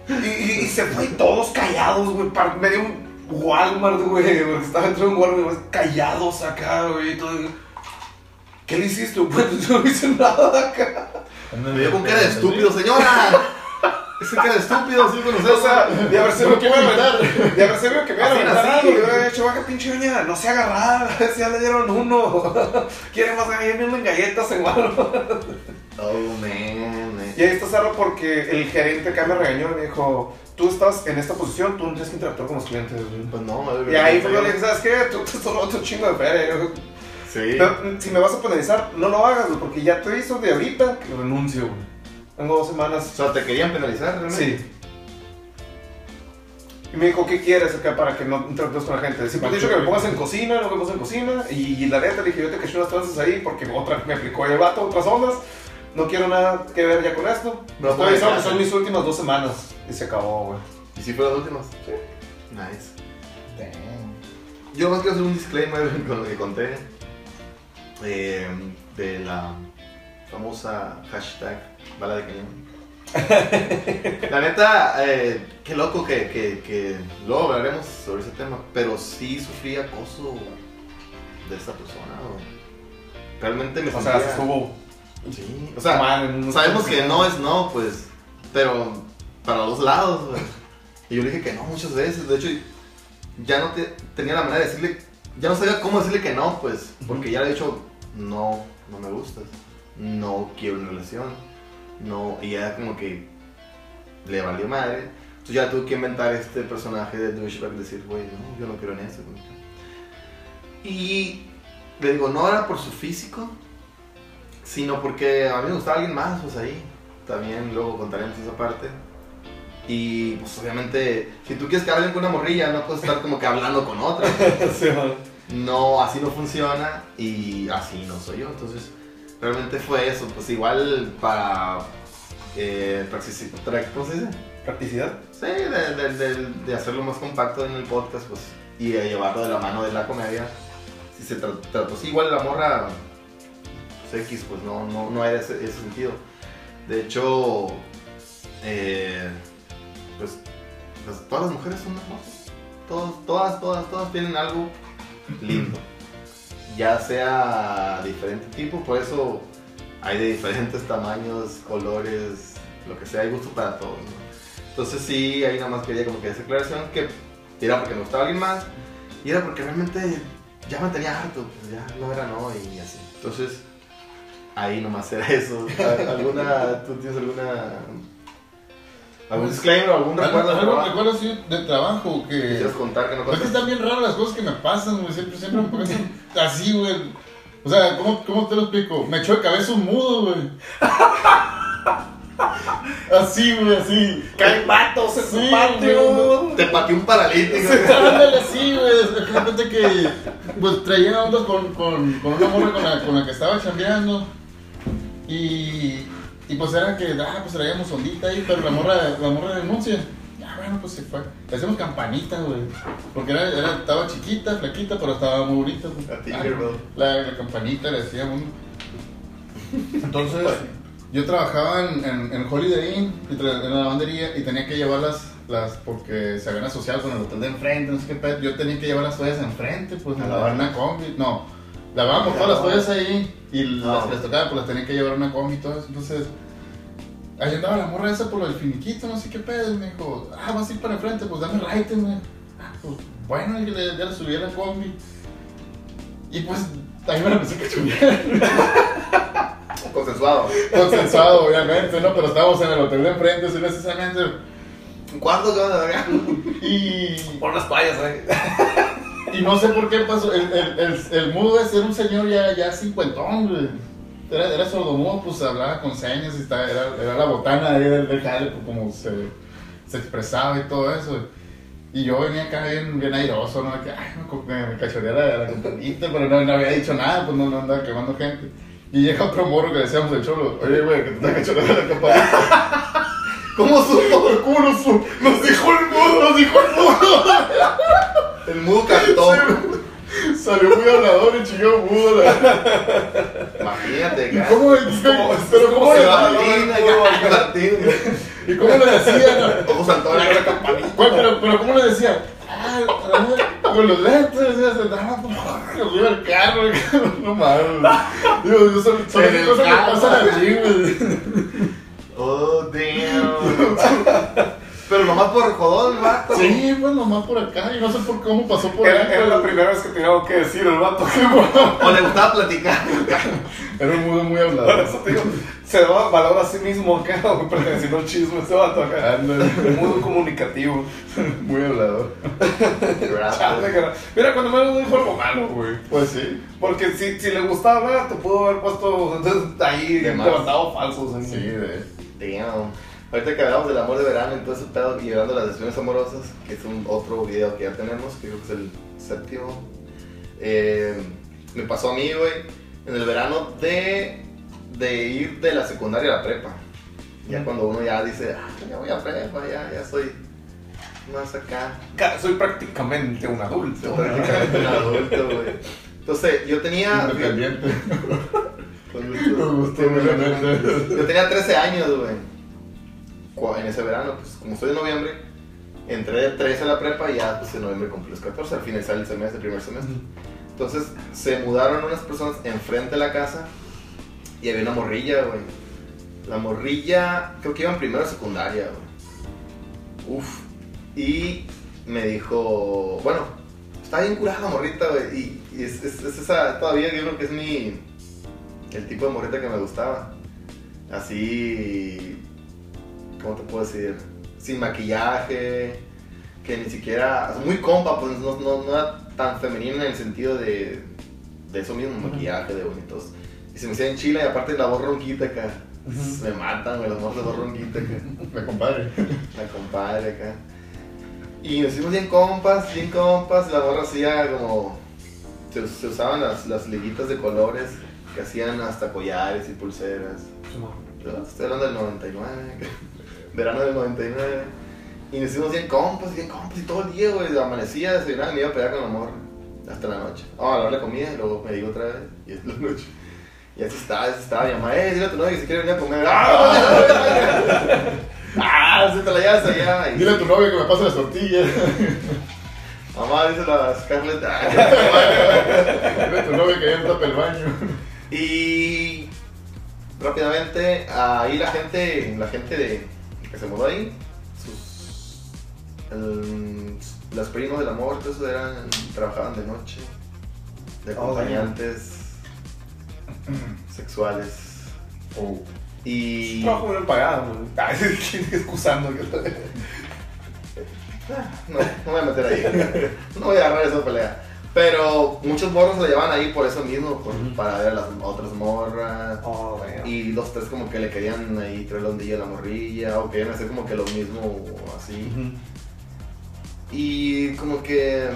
Y, y, y se fue y todos callados, güey. par- Medio un Walmart, güey. Porque estaba dentro de un Walmart, callados acá, güey. y todo. ¿Qué le hiciste? *laughs* Pues yo no hice nada acá. Me dio con cara de estúpido, señora. Ese cara de estúpido, sí, con O sea, de haber sido ¿Por que me. De haber sido que me iba a Así aventar nací. algo. Le hubiera dicho, baja pinche doña, no se agarrar. *laughs* Si ya le dieron uno. *laughs* Quiere más galletas, en galletas en Walmart. Oh, man. man. Y ahí está Sarro porque el gerente acá me regañó y me dijo, tú estás en esta posición, tú no tienes que interactuar con los clientes. güey". Pues no, madre. Y ahí fue cuando le dije, ¿sabes qué? Tú te estás robando un chingo de feria. Sí. Pero, si me vas a penalizar, no lo hagas, güey, porque ya te hizo de ahorita que renuncio, güey. Tengo dos O semanas. sea, te querían penalizar, realmente. Sí. Y me dijo, ¿qué quieres acá para que no interactúes con la gente? Si te he dicho que me pongas en cocina, no me pongas en cocina. Y, y la neta le dije, yo te caché unas tranzas ahí porque otra me aplicó el vato, otras ondas. No quiero nada que ver ya con esto. No, Estoy pues, avisando que son mis últimas dos semanas. Y se acabó, güey. ¿Y si fueron las últimas? Sí. Nice. Damn. Yo más quiero hacer un disclaimer con lo que conté eh, de la famosa hashtag bala de cañón. *laughs* la neta, eh, qué loco que, que, que luego hablaremos sobre ese tema, pero sí sufrí acoso de esta persona. o- Realmente me O sentía... sea, se estuvo Sí, o sea, un- sabemos que no es no, pues, pero para los lados. Y yo le dije que no muchas veces, de hecho, ya no te, tenía la manera de decirle, ya no sabía cómo decirle que no, pues, porque ya le he dicho, no, no me gustas, no quiero una relación, no, y ya como que le valió madre. Entonces ya tuve que inventar este personaje de douchebag y decir, güey, no, yo no quiero en eso. güey". Y le digo, no era por su físico, sino porque a mí me gustaba alguien más, pues ahí. También luego contaremos esa parte. Y pues obviamente, si tú quieres que hablen con una morrilla, no puedes estar como que hablando con otra. *laughs* Sí. No, así no funciona y así no soy yo. Entonces, realmente fue eso. Pues igual para... Eh, ¿Cómo se dice? Practicidad. Sí, de, de- de- de hacerlo más compacto en el podcast, pues y a llevarlo de la mano de la comedia. Si se tra- trató así, igual la morra pues, X, pues no, no, no era ese, ese sentido. De hecho, eh, pues, pues, todas las mujeres son hermosas. Todos, todas, todas, todas tienen algo lindo. Ya sea diferente tipo, por eso hay de diferentes tamaños, colores, lo que sea, hay gusto para todos. ¿no? Entonces sí, ahí nada más quería como que esa aclaración que era porque me gustaba alguien más y era porque realmente ya me tenía harto, pues ya no era no y así. Entonces ahí nomás era eso. ¿Al- *laughs* ¿Alguna, tú tienes alguna, algún disclaimer o algún recuerdo trabajo recuerdo así de trabajo que quisieras contar que no es que están bien raras las cosas que me pasan, güey. Siempre, siempre me pasan así, güey. O sea, ¿cómo, ¿cómo te lo explico? Me echó de cabeza un mudo, güey. *laughs* Así, güey, así. ¡Caen vatos en Sí, su patio! Te pateó un paralítico. Ándale así, güey. De repente que pues traía ondas con, con, con una morra con la, con la que estaba chambeando. Y, y pues era que, ah, pues traíamos ondita ahí, pero la morra, la morra denuncia. Ya, bueno, pues se fue. Le hacemos campanita, güey. Porque era, era, estaba chiquita, flaquita, pero estaba muy bonita. A ti, Ah, la, la campanita le decíamos. Entonces, *laughs* yo trabajaba en, en, en Holiday Inn, en la lavandería, y tenía que llevarlas, las, porque se habían asociado con el hotel de enfrente, no sé qué pedo. Yo tenía que llevar las toallas enfrente, pues, a lavar una combi. No, lavábamos todas las toallas ahí, y las que les tocaba, pues las tenía que llevar una combi y todo eso. Entonces, ahí andaba la morra esa por del finiquito, no sé qué pedo. y Me dijo, ah, vas a ir para enfrente, pues dame raite, güey. Ah, pues, bueno, y le, ya le subí a la combi. Y pues, ahí me la empecé a cachurear. *laughs* Consensuado. Consensuado, obviamente, ¿no? Pero estábamos en el hotel de enfrente, sin necesariamente. ¿Cuándo? Y, Pon las payas, ¿eh? *laughs* y no sé por qué pasó. El, el, el, el mudo ese era un señor ya, ya cincuentón, güey. Era, era sordomudo, pues hablaba con señas y estaba, era, era la botana ahí del, jale, pues, como se, se expresaba y todo eso. Y yo venía acá bien, bien airoso, ¿no? Que, ay, me, me, cachoreé la, la campanita, pero no, no había dicho nada, pues no, no andaba quemando gente. Y llega otro morro que decíamos el cholo, oye, güey, que te está cachoreando la campanita. *laughs* ¿Cómo supo? ¿Cómo nos, su- nos dijo el mudo? Nos dijo el mudo. El mudo cantó. Salió muy hablador y chingó mudo. La... Imagínate, ¿Y cara. cómo, pero cómo Se va. ¿Y cómo le decía? Ojos Antonio, la campanita. ¿Cuál? Pero, pero ¿cómo le decía? Ah, ah, con los lentes, se daba el carro, *laughs* no mames. Digo, yo el cosas que pasan allí, güey. Oh, damn. *laughs* Pero nomás por jodón, el vato. Sí, pues nomás por acá, y no sé por cómo pasó por Era, ahí. era la primera vez que tenía algo que decir el vato. O le gustaba platicar. Era un mudo muy Por hablador. eso te digo, se da valor a sí mismo *laughs* acá, perteneciendo al chisme ese vato acá. Ándale, Muy comunicativo. muy hablador. Chale. Mira, cuando menos dijo algo malo, güey. Pues sí. Porque si, si le gustaba hablar, te pudo haber puesto entonces, ahí levantado falsos. ahí. Sí, de. Damn. Ahorita que hablamos del amor de verano y todo ese pedo y llevando las decisiones amorosas, que es un otro video que ya tenemos, que creo que es el séptimo. eh, me pasó a mí, güey, en el verano de, de ir de la secundaria a la prepa. Ya cuando uno ya dice, ah, ya voy a prepa, ya, ya soy más acá. Soy prácticamente un Soy adulto. prácticamente un adulto, güey. Entonces, yo tenía... Independiente. *laughs* Yo tenía 13 años, güey. En ese verano, pues como soy de noviembre, entré de 13 a la prepa y ya pues en noviembre cumplí los 14, al finalizar el semestre, el primer semestre. Entonces se mudaron unas personas enfrente de la casa y había una morrilla, güey. La morrilla, creo que iba en primero secundaria, güey. Uf. Y me dijo, bueno, está bien curada la morrita, güey. Y, y es, es- es esa, todavía yo creo que es mi, el tipo de morrita que me gustaba. Así, ¿cómo te puedo decir? Sin maquillaje, que ni siquiera, o sea, muy compa, pues no, no, no era tan femenina en el sentido de, de eso mismo, maquillaje, de bonitos. Y se me hacía en chila y aparte la voz ronquita acá. Me matan, güey, la voz de voz ronquita acá. *laughs* Me compadre. La compadre acá. Y nos hicimos bien compas, bien compas. La morra hacía como. Se, se usaban las, las liguitas de colores que hacían hasta collares y pulseras. Estoy hablando del 99, verano del 99. Y nos hicimos bien compas, bien compas, y todo el día, güey. Amanecía, desayunaba y me iba a pelear con la morra. Hasta la noche. Oh, a la hora de comida, y luego me digo otra vez, y es la noche. Y así estaba, así estaba mi mamá, eh, dile a tu novia que si quiere venir a comer. ¡Ah! ¡Ah! Se te la llevas allá. Y- Dile a tu novio que me pase las tortillas. Mamá, dice la Scarlett. "Ah, *laughs* Dile a tu novio que ya no tapa el baño. Y rápidamente, ahí la gente, la gente de, que se mudó ahí, sus, el- las primas del amor, todo eso eran, trabajaban de noche, de Oh, acompañantes *clears throat* sexuales. Oh. Y Trabajo bien pagado, *laughs* excusando. que- no, no me voy a meter ahí, *laughs* no voy a agarrar esa pelea. Pero muchos morros se llevaban ahí por eso mismo, por- para ver a las otras morras. Oh. Y los tres como que le querían ahí traer la ondilla a la morrilla o querían hacer como que lo mismo así. Y como que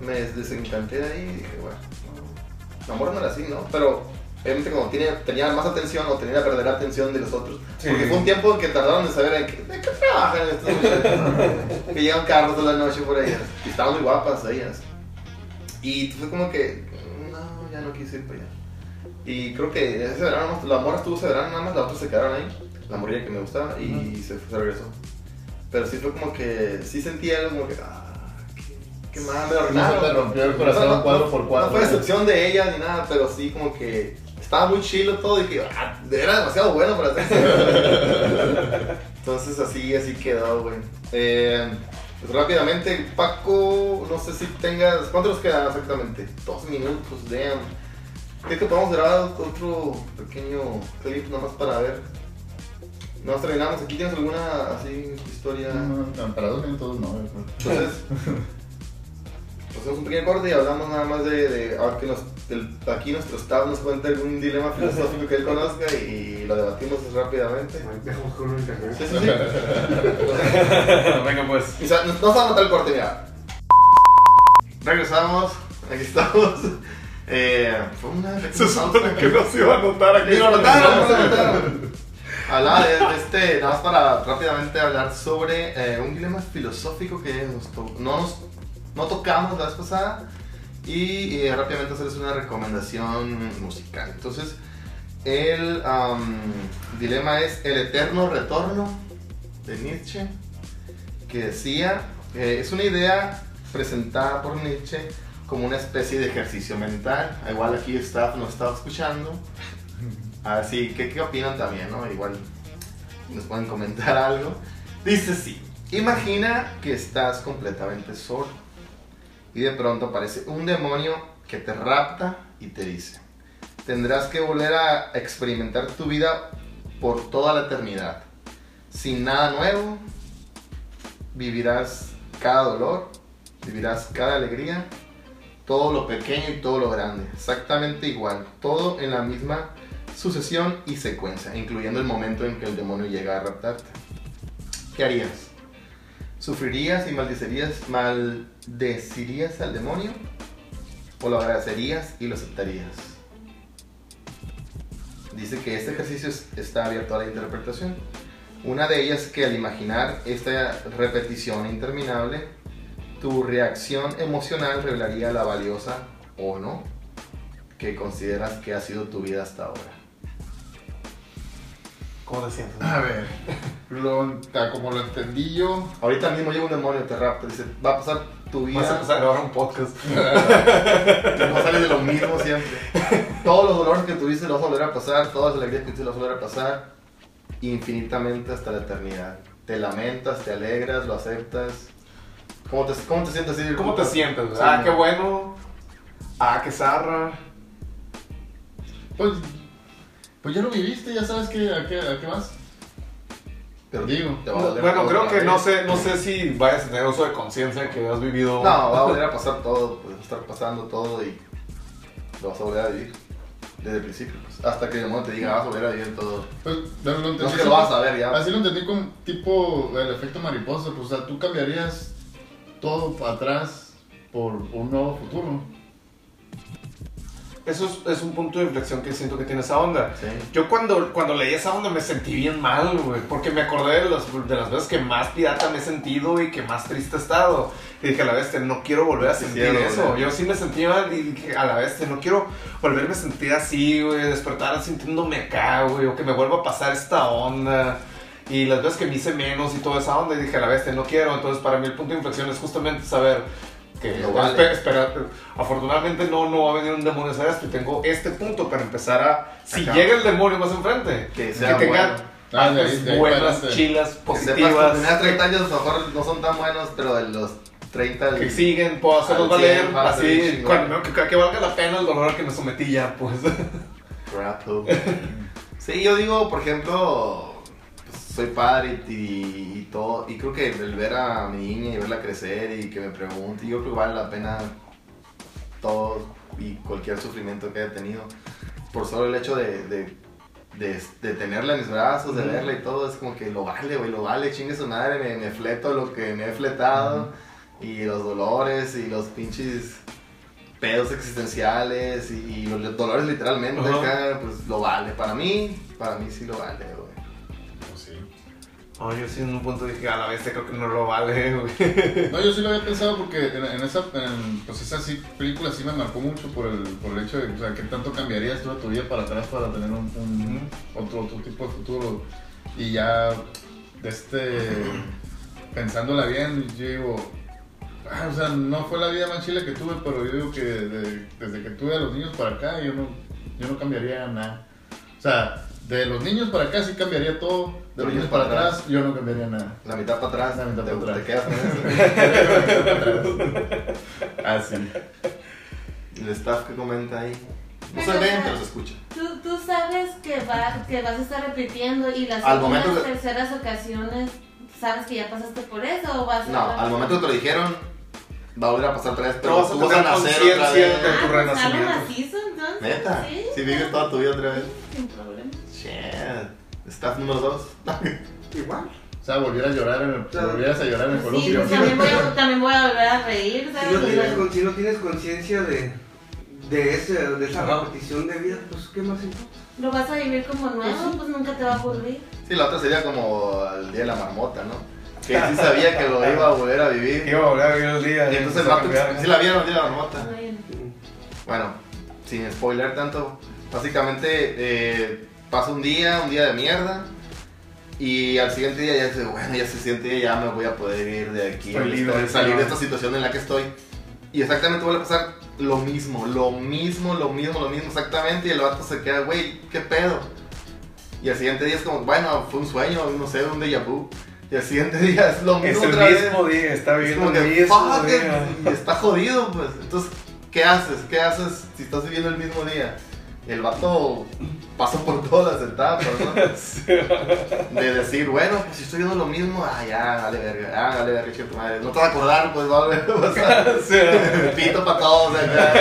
me desencanté de ahí y dije, bueno, no, la morra no era así, ¿no? Pero obviamente como tenía, tenía más atención o tenía que perder la atención de los otros. Sí. Porque fue un tiempo en que tardaron en saber en qué, de qué trabajan estos muchachos. *laughs* que llegan carros toda la noche por ellas. Y estaban muy guapas ellas. Y fue como que, no, ya no quise ir para allá. Y creo que ese verano, la morra estuvo ese verano nada más, las otras se quedaron ahí. La morrilla que me gustaba y se, se regresó. Pero sí fue como que, sí sentí algo como que, ah, qué, qué mal, me arruinaron. rompió el corazón No, cuadro no, por cuadro. No fue decepción de ella ni nada, pero sí como que estaba muy chilo todo y que ah, era demasiado bueno para hacer *laughs* Entonces así, así quedó, güey. Eh, rápidamente, Paco, no sé si tengas, ¿cuánto nos quedan exactamente? Dos minutos, damn. ¿Qué que podemos grabar otro pequeño clip nomás para ver? Nos terminamos, aquí tienes alguna así historia. No, no, para dos minutos no. Entonces, *laughs* hacemos un pequeño corte y hablamos nada más de, de a ver que nos, del- aquí nuestro staff nos cuente algún dilema filosófico que él conozca y lo debatimos rápidamente. Dejamos con un internet. Sí, sí, sí. Venga, pues. O sea, nos, vamos a notar el corte, mira. Regresamos, aquí estamos. Eh, fue una Se supone que no se iba a notar aquí. Sí, lo notaron, lo notaron. Hablaba de, de este, nada más para rápidamente hablar sobre eh, un dilema filosófico que nos no, nos, no tocamos la vez pasada y rápidamente hacerles una recomendación musical. Entonces, el dilema es el eterno retorno de Nietzsche, que decía, es una idea presentada por Nietzsche como una especie de ejercicio mental. Igual aquí staff nos estaba escuchando. Así que, ¿qué opinan también, no? Igual nos pueden comentar algo. Dice sí, imagina que estás completamente solo y de pronto aparece un demonio que te rapta y te dice, tendrás que volver a experimentar tu vida por toda la eternidad. Sin nada nuevo, vivirás cada dolor, vivirás cada alegría, todo lo pequeño y todo lo grande, exactamente igual, todo en la misma sucesión y secuencia, incluyendo el momento en que el demonio llega a raptarte. ¿Qué harías? ¿Sufrirías y maldecerías, maldecirías al demonio? ¿O lo agradecerías y lo aceptarías? Dice que este ejercicio es- está abierto a la interpretación. Una de ellas es que al imaginar esta repetición interminable, tu reacción emocional revelaría la valiosa o no que consideras que ha sido tu vida hasta ahora. ¿Cómo te sientes? A ver, lo, como lo entendí yo, Ahorita mismo llega un demonio, te rapta, dice, va a pasar tu vida, Vas a empezar a grabar un podcast. *laughs* no sales de lo mismo siempre. Todos los dolores que tuviste los vas a volver a pasar, todas las alegrías que tuviste los vas a volver a pasar, infinitamente hasta la eternidad. Te lamentas, te alegras, lo aceptas. ¿Cómo te, cómo te sientes así? ¿Cómo te sientes? Sí, ah, no. qué bueno. Ah, qué zarra. pues, pues ya lo viviste, ya sabes que, a, qué, a qué vas. Pero Digo, te va a doler Bueno, todo creo que no sé, no sé si vayas a tener uso de conciencia que has vivido. No, va a volver a pasar todo, pues va a estar pasando todo y lo vas a volver a vivir. Desde el principio, pues, hasta que el demonio te diga, vas a volver a vivir todo. pues lo, lo entendí. No sé que lo vas a ver ya. Así lo entendí con tipo el efecto mariposa, pues, o sea, tú cambiarías todo para atrás por un nuevo futuro. Eso es, es un punto de inflexión que siento que tiene esa onda. Sí. Yo cuando, cuando leí esa onda me sentí bien mal, güey, porque me acordé de, los- de las veces que más pirata me he sentido y que más triste he estado. Y dije, a la vez, no quiero volver a sentir eso. Yo sí me sentí mal y dije, a la vez, no quiero volverme a sentir así, güey, despertar sintiéndome acá, güey, o que me vuelva a pasar esta onda. Y las veces que me hice menos y toda esa onda, y dije, a la vez, no quiero. Entonces, para mí el punto de inflexión es justamente saber que Lo vale. espe- espera, afortunadamente no, no va a venir un demonio esa vez, y tengo este punto para empezar a, si Acá. llega el demonio más enfrente, Que que, sea tenga bueno. Ah, ahí- buenas, chilas, Que sepas que positivas, primeros 30 años a lo mejor no son tan buenos, pero de los 30 que siguen, puedo hacerlos Al valer, cien, va a ser bien así, chingón. cuando, que, que valga la pena el dolor al que me sometí ya, pues. Grapple. *laughs* Sí, yo digo, por ejemplo, soy padre y, y- y todo, y creo que el ver a mi niña y verla crecer y que me pregunte, yo creo que vale la pena todo y cualquier sufrimiento que haya tenido, por solo el hecho de, de, de- de tenerla en mis brazos, de Ujú. verla y todo, es como que lo vale, güey, lo vale, chingue su madre, me, me fleto lo que me he fletado, y los dolores y los pinches pedos existenciales y, y los dolores literalmente Ajá. acá, pues lo vale. Para mí, para mí sí lo vale. No, yo sí en un punto dije, a la vez creo que no lo vale, güey. *laughs* No, yo sí lo había pensado porque en, en esa, en, pues esa sí, película sí me marcó mucho por el, por el hecho de, o sea, qué tanto cambiarías toda tu vida para atrás para tener un, un- otro, otro tipo de futuro. Y ya, este, *clears throat* pensándola bien, yo digo, ah, o sea, no fue la vida más chila que tuve, pero yo digo que de- desde que tuve a los niños para acá, yo no, yo no cambiaría nada. O sea, de los niños para acá sí cambiaría todo, de los niños para atrás yo no cambiaría nada. La mitad para atrás, La mitad te, para te atrás. quedas con *laughs* eso. Ah, sí. El staff que comenta ahí. No se ven, pero se escucha. Tú, tú sabes que, va, que vas a estar repitiendo y las Al últimas momento que- terceras ocasiones, ¿sabes que ya pasaste por eso o vas a... No, al momento que te lo dijeron, va a volver a pasar otra vez, pero No vas a tú vas a nacer otra vez. Ah, tu renacimiento. macizo, entonces. Neta, Sí. si vives toda tu vida otra vez. Shit. Staff número 2. *laughs* Igual. O sea, volvieras a llorar en el, Claro. volvieras a llorar en el Sí, columpio. pues también voy, a, *laughs* también voy a volver a reír, Si ¿sabes? no O sea, tienes, con- si no tienes conciencia de, de, ese, de esa repetición de vida, pues ¿qué más importa? Lo vas a vivir como nuevo, pues nunca te va a aburrir. Sí, la otra sería como el día de la marmota, ¿no? Que sí *laughs* sabía que lo iba a volver a vivir. Iba a volver a vivir el día. Y entonces el cambiar. sí la vieron, el día de la marmota. Bueno. Bueno, sin spoiler tanto, básicamente eh, pasa un día, un día de mierda, y al siguiente día ya dice, bueno, ya se siente, ya me voy a poder ir de aquí, Estoy libre, salir de esta situación en la que estoy. Y exactamente vuelve a pasar lo mismo, lo mismo, lo mismo, lo mismo, exactamente, y el vato se queda, güey, ¿qué pedo? Y al siguiente día es como, bueno, fue un sueño, no sé, un déjà vu. Y al siguiente *laughs* día es lo Es mismo el otra vez. mismo día, está Es viviendo como el que, mismo día. y está jodido, pues. Entonces, ¿qué haces? ¿Qué haces si estás viviendo el mismo día? El vato pasó por todas las etapas, ¿no? *laughs* De decir, bueno, pues si estoy viendo lo mismo, ah, ya, dale verga, ah, dale verga, chico, tu madre. No te vas a acordar, pues, va a volver a pasar. Pito para todos acá.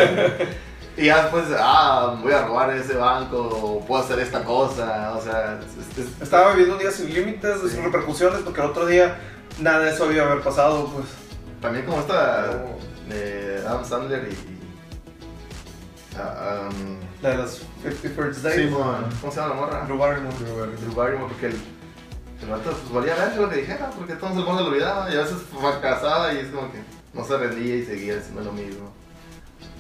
Y ya después, ah, voy a robar ese banco, o puedo hacer esta cosa, o sea, es- es- Estaba viviendo un día sin límites, sin repercusiones, porque el otro día nada de eso había haber pasado, pues. también como esta de Adam Sandler y... ah, um, La de los 50 First Days. Sí, ¿Cómo se llama la morra? Drew Barrymore. Drew Barrymore, porque el, el vato pues valía ver lo que dijera, porque todo el mundo lo olvidaba y a veces fracasaba y es como que no se rendía y seguía haciendo lo mismo.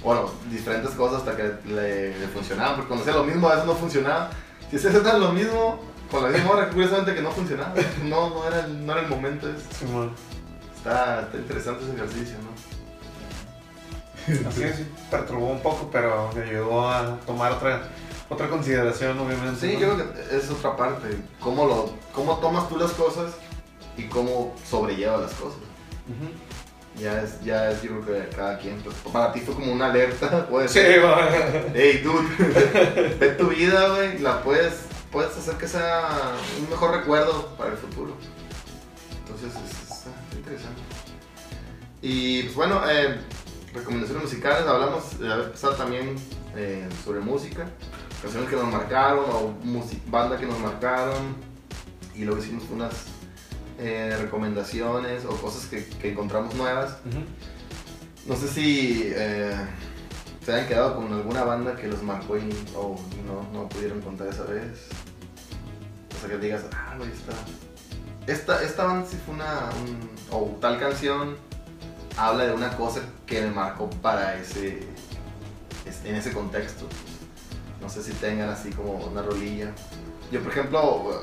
Bueno, diferentes cosas hasta que le, le funcionaban, porque cuando hacía lo mismo a veces no funcionaba. Si se hacía *laughs* lo mismo con la misma hora, curiosamente que no funcionaba. No, no era el, no era el momento ese. Simón. Está, está interesante ese ejercicio, ¿no? Así es, sí, perturbó un poco, pero me ayudó a tomar otra, otra consideración, obviamente. Sí, ¿no? yo creo que es otra parte. Cómo, lo, cómo tomas tú las cosas y cómo sobrellevas las cosas. Ya es, ya es, yo creo que cada quien. Pues, para ti fue como una alerta, *laughs* puede Sí, ser. va. Hey, dude, *laughs* ve tu vida, güey. La puedes, puedes hacer que sea un mejor recuerdo para el futuro. Entonces, es, está interesante. Y pues bueno, eh, recomendaciones musicales. Hablamos de haber pasado también eh, sobre música, canciones que nos marcaron o banda que nos marcaron. Y luego hicimos unas eh, recomendaciones o cosas que, que encontramos nuevas. Ujú. No sé si, eh, se hayan quedado con alguna banda que los marcó y o no, no pudieron contar esa vez. O sea, que digas, ah, güey, está. Esta, esta banda sí fue una. un- o tal canción habla de una cosa que me marcó para ese. es- en ese contexto. No sé si tengan así como una rolilla. Yo, por ejemplo,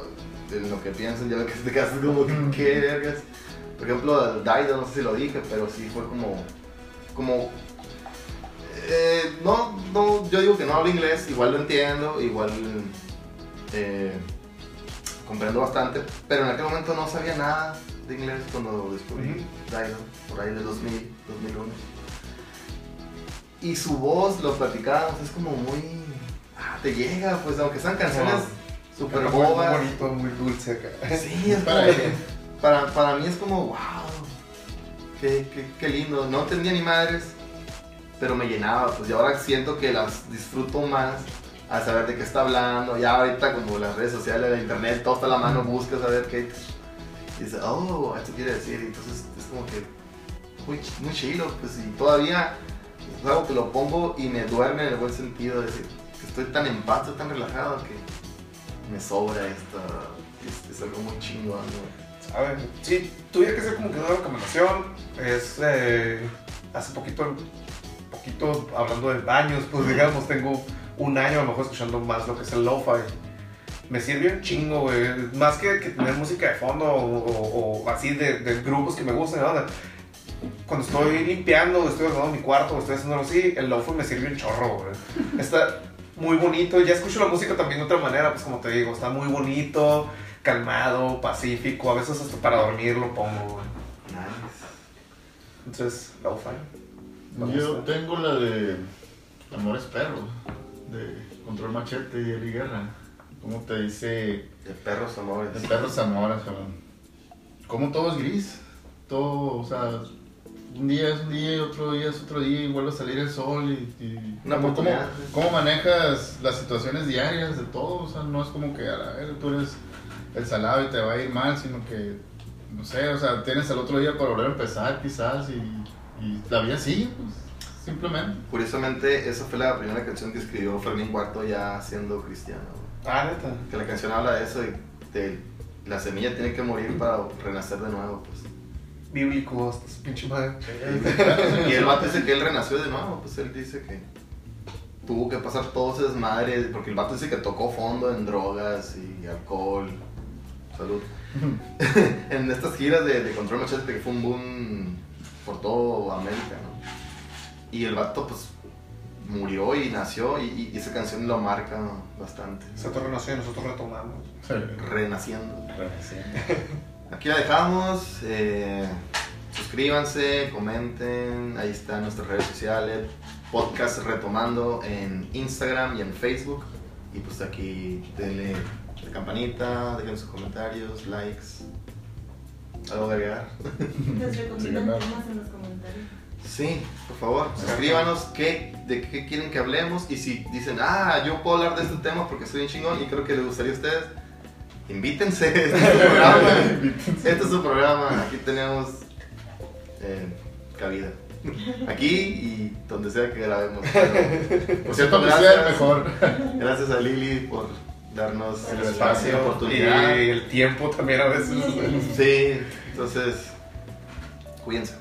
en lo que piensan, ya veo que te quedas como, ¿qué vergas? Por ejemplo, Dido, no sé si lo dije, pero sí fue como. como eh, no, no, yo digo que no hablo inglés, igual lo entiendo, igual eh, comprendo bastante, pero en aquel momento no sabía nada de inglés cuando descubrí. Dido, por ahí del 2000, 2001. Y su voz, lo platicábamos, es como muy... ah, te llega, pues aunque sean canciones súper Muy- muy bobas. bonito, muy dulce acá. Sí, *laughs* es Para como- para, para mí es como, wow, qué, qué, qué lindo. No entendía ni madres, pero me llenaba. Pues y ahora siento que las disfruto más al saber de qué está hablando. Ya ahorita como las redes sociales, la internet, todo está a la mano, buscas a ver qué. Y dices, oh, esto quiere decir. Y entonces es como que muy, muy chilo, pues y todavía es algo que lo pongo y me duerme en el buen sentido. De decir, que estoy tan en paz, estoy tan relajado que me sobra esto. Es, es algo muy chingón, ¿no? A ver, si tuviera que ser como que una recomendación, es eh, hace poquito, poquito hablando de baños, pues digamos, tengo un año a lo mejor escuchando más lo que es el lo-fi. Me sirve un chingo, güey. Más que, que tener música de fondo o, o- o así de, de grupos que me gustan, ¿no? Cuando estoy limpiando, estoy arreglando mi cuarto, estoy haciendo algo así, el lo-fi me sirve un chorro, güey. Está muy bonito. Ya escucho la música también de otra manera, pues como te digo, está muy bonito calmado, pacífico, a veces hasta para dormir lo pongo, güey. Nice. Entonces, lo-fi. Me Yo gusta. tengo la de Amores Perros, de Control Machete y Eli Guerra. ¿Cómo te dice? De perros amores. De perros amores, cabrón. Como todo es gris. Todo, o sea, un día es un día y otro día es otro día y vuelve a salir el sol y... y Una ¿cómo, cómo, oportunidad. cómo manejas las situaciones diarias de todo? O sea, no es como que a la vez tú eres el salado y te va a ir mal, sino que, no sé, o sea, tienes el otro día para volver a empezar quizás y, y la vida sigue, pues, simplemente. Curiosamente, esa fue la primera canción que escribió Fermín Cuarto ya siendo cristiano. Ah, neta. Que la canción habla de eso y de la semilla tiene que morir para renacer de nuevo, pues. Bíblico, su pinche madre. Y el vato dice que él renació de nuevo, pues él dice que tuvo que pasar todo ese desmadre, porque el vato dice que tocó fondo en drogas y alcohol. Salud. *laughs* en estas giras de, de Control Machete que fue un boom por todo América, ¿no? Y el vato pues murió y nació y, y esa canción lo marca bastante. Se renació y nosotros retomamos. Renaciendo. *laughs* Aquí la dejamos. eh, suscríbanse, comenten. Ahí están nuestras redes sociales. Podcast retomando en Instagram y en Facebook. Y pues aquí denle la campanita, dejen sus comentarios, likes. ¿Algo de agregar? Les recomiendan ganar. temas en los comentarios. Sí, por favor, escríbanos qué, de qué quieren que hablemos y si dicen, ah, yo puedo hablar de este tema porque soy un chingón y creo que les gustaría a ustedes, invítense, *laughs* este es su *laughs* programa, este es su programa, aquí tenemos eh, cabida, aquí y donde sea que grabemos. Pero, por *laughs* cierto, Donde sea gracias, mejor. gracias a Lili por darnos El la espacio oportunidad. y el tiempo también a veces. Sí, entonces, cuídense.